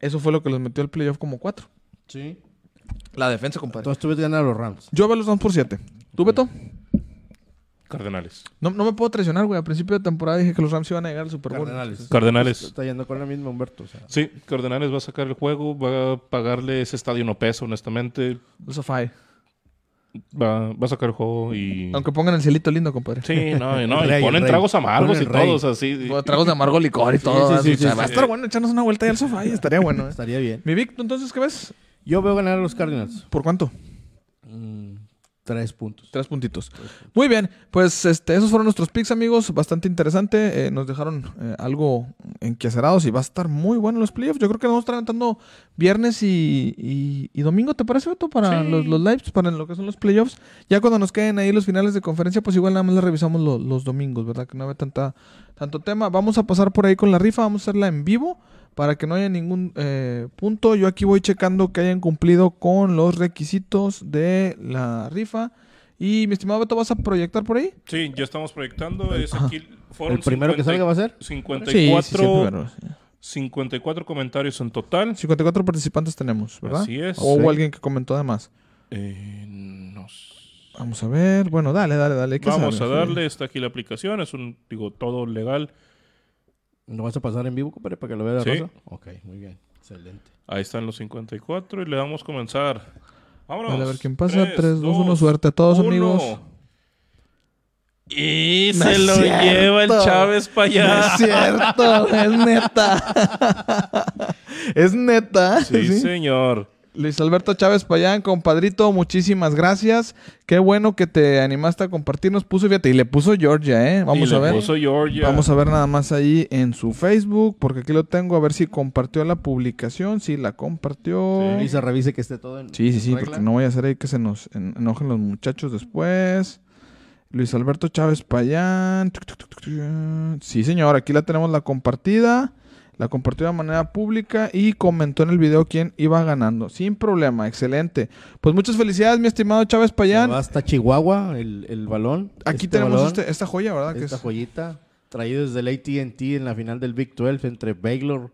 eso fue lo que los metió al playoff como cuatro. Sí. La defensa, compadre. Entonces tú ves ganar a los Rams. Yo veo los Rams por 7. ¿Tú, Beto? Cardenales. No, no me puedo traicionar, güey. A principio de temporada dije que los Rams iban a llegar al Super Bowl. Cardenales. Cardenales. Está yendo con la misma Humberto. o sea. Sí, Cardenales va a sacar el juego, va a pagarle ese estadio no pesa, honestamente. Los SoFi. Va, va a sacar el juego y... Aunque pongan el cielito lindo, compadre. Sí, no, y <laughs> no, y rey, ponen rey. tragos amargos Ponen y todos así. O Tragos de amargo licor y todo. sí, sí, o sea, sí, va a sí. estar bueno echarnos una vuelta ahí al sofá. Estaría bueno, ¿eh? Estaría bien. Mi Vic, ¿tú entonces qué ves? Yo veo ganar a los Cardinals. ¿Por cuánto? Mm, tres puntos. Tres puntitos. Muy bien, pues este, esos fueron nuestros picks, amigos. Bastante interesante. Eh, nos dejaron eh, algo enquiacerados y va a estar muy bueno los playoffs. Yo creo que nos vamos a estar viernes y, y- y domingo, ¿te parece, Beto? Para Sí. los, los lives, para lo que son los playoffs. Ya cuando nos queden ahí los finales de conferencia, pues igual nada más les revisamos lo- los domingos, ¿verdad? Que no haya tanta, tanto tema. Vamos a pasar por ahí con la rifa, vamos a hacerla en vivo para que no haya ningún eh, punto. Yo aquí voy checando que hayan cumplido con los requisitos de la rifa. Y mi estimado Beto, ¿vas a proyectar por ahí? Sí, ya estamos proyectando. Es aquí, ¿El primero que 50 salga va a ser? 54, 54 comentarios en total. 54 participantes tenemos, ¿verdad? Así es. O hubo alguien que comentó además. Eh, no s- Vamos a ver. Bueno, dale, dale, dale. ¿qué Vamos sabes? a darle, está aquí la aplicación, es un, digo, todo legal. ¿No vas a pasar en vivo, compadre, para que lo vea la Sí. raza? Ok, muy bien. Excelente. Ahí están los 54 y le damos comenzar. Vámonos. Dale, a ver quién pasa. 3, 2, 1. Suerte a todos, uno. amigos. Y No se lo cierto. lleva el Chávez para No allá. es cierto, es neta. <laughs> es neta. Sí, <laughs> Sí. señor. Luis Alberto Chávez Payán, compadrito, muchísimas gracias. Qué bueno que te animaste a compartirnos. Puso, fíjate, y le puso Georgia, ¿eh? Vamos Y a le ver. puso Georgia. Vamos a ver nada más ahí en su Facebook, porque aquí lo tengo, a ver si compartió la publicación. Sí, la compartió. Y se revise que esté todo en Sí, sí, sí, regla. porque no vaya a ser ahí que se nos en- enojen los muchachos después. Luis Alberto Chávez Payán. Sí, señor, aquí la tenemos la compartida. La compartió de manera pública y comentó en el video quién iba ganando. Sin problema, excelente. Pues muchas felicidades, mi estimado Chávez Se Payán. va hasta Chihuahua el, el balón. Aquí Este tenemos balón, este- esta joya, ¿verdad? Que esta es- joyita traído desde el AT&T en la final del Big 12 entre Baylor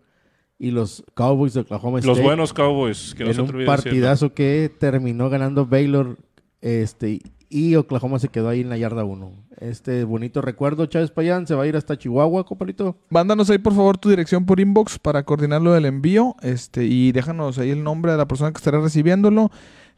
y los Cowboys de Oklahoma State. Los buenos Cowboys, que no en se un decirlo. partidazo que terminó ganando Baylor este y Oklahoma se quedó ahí en la yarda 1. Este bonito recuerdo, Chávez Payán, se va a ir hasta Chihuahua, compadrito. Mándanos ahí por favor tu dirección por inbox para coordinar lo del envío este, y déjanos ahí el nombre de la persona que estará recibiéndolo.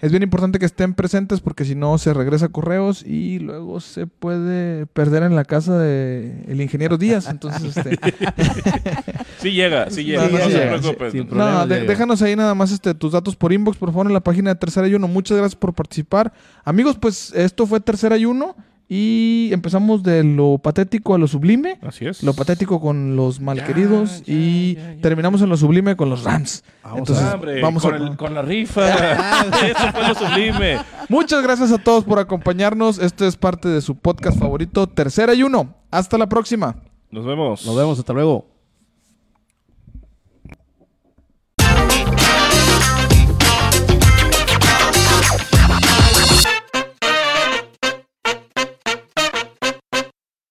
Es bien importante que estén presentes porque si no se regresa a correos y luego se puede perder en la casa de el ingeniero Díaz. Entonces, este, <laughs> Sí llega, sí llega, no, sí se llega, sí, no, de- llega. déjanos ahí nada más este, tus datos por inbox, por favor, en la página de Tercer Ayuno. Muchas gracias por participar. Amigos, pues esto fue Tercer Ayuno y empezamos de lo patético a lo sublime. Así es. Lo patético con los malqueridos Ya, ya, y ya, ya. terminamos en lo sublime con los Rams. Vamos Entonces, Ah, hombre, vamos con, a... el- <laughs> con la rifa. <laughs> Eso fue lo sublime. Muchas gracias a todos por acompañarnos. Esto es parte de su podcast favorito, Tercer Ayuno. Hasta la próxima. Nos vemos. Nos vemos, hasta luego.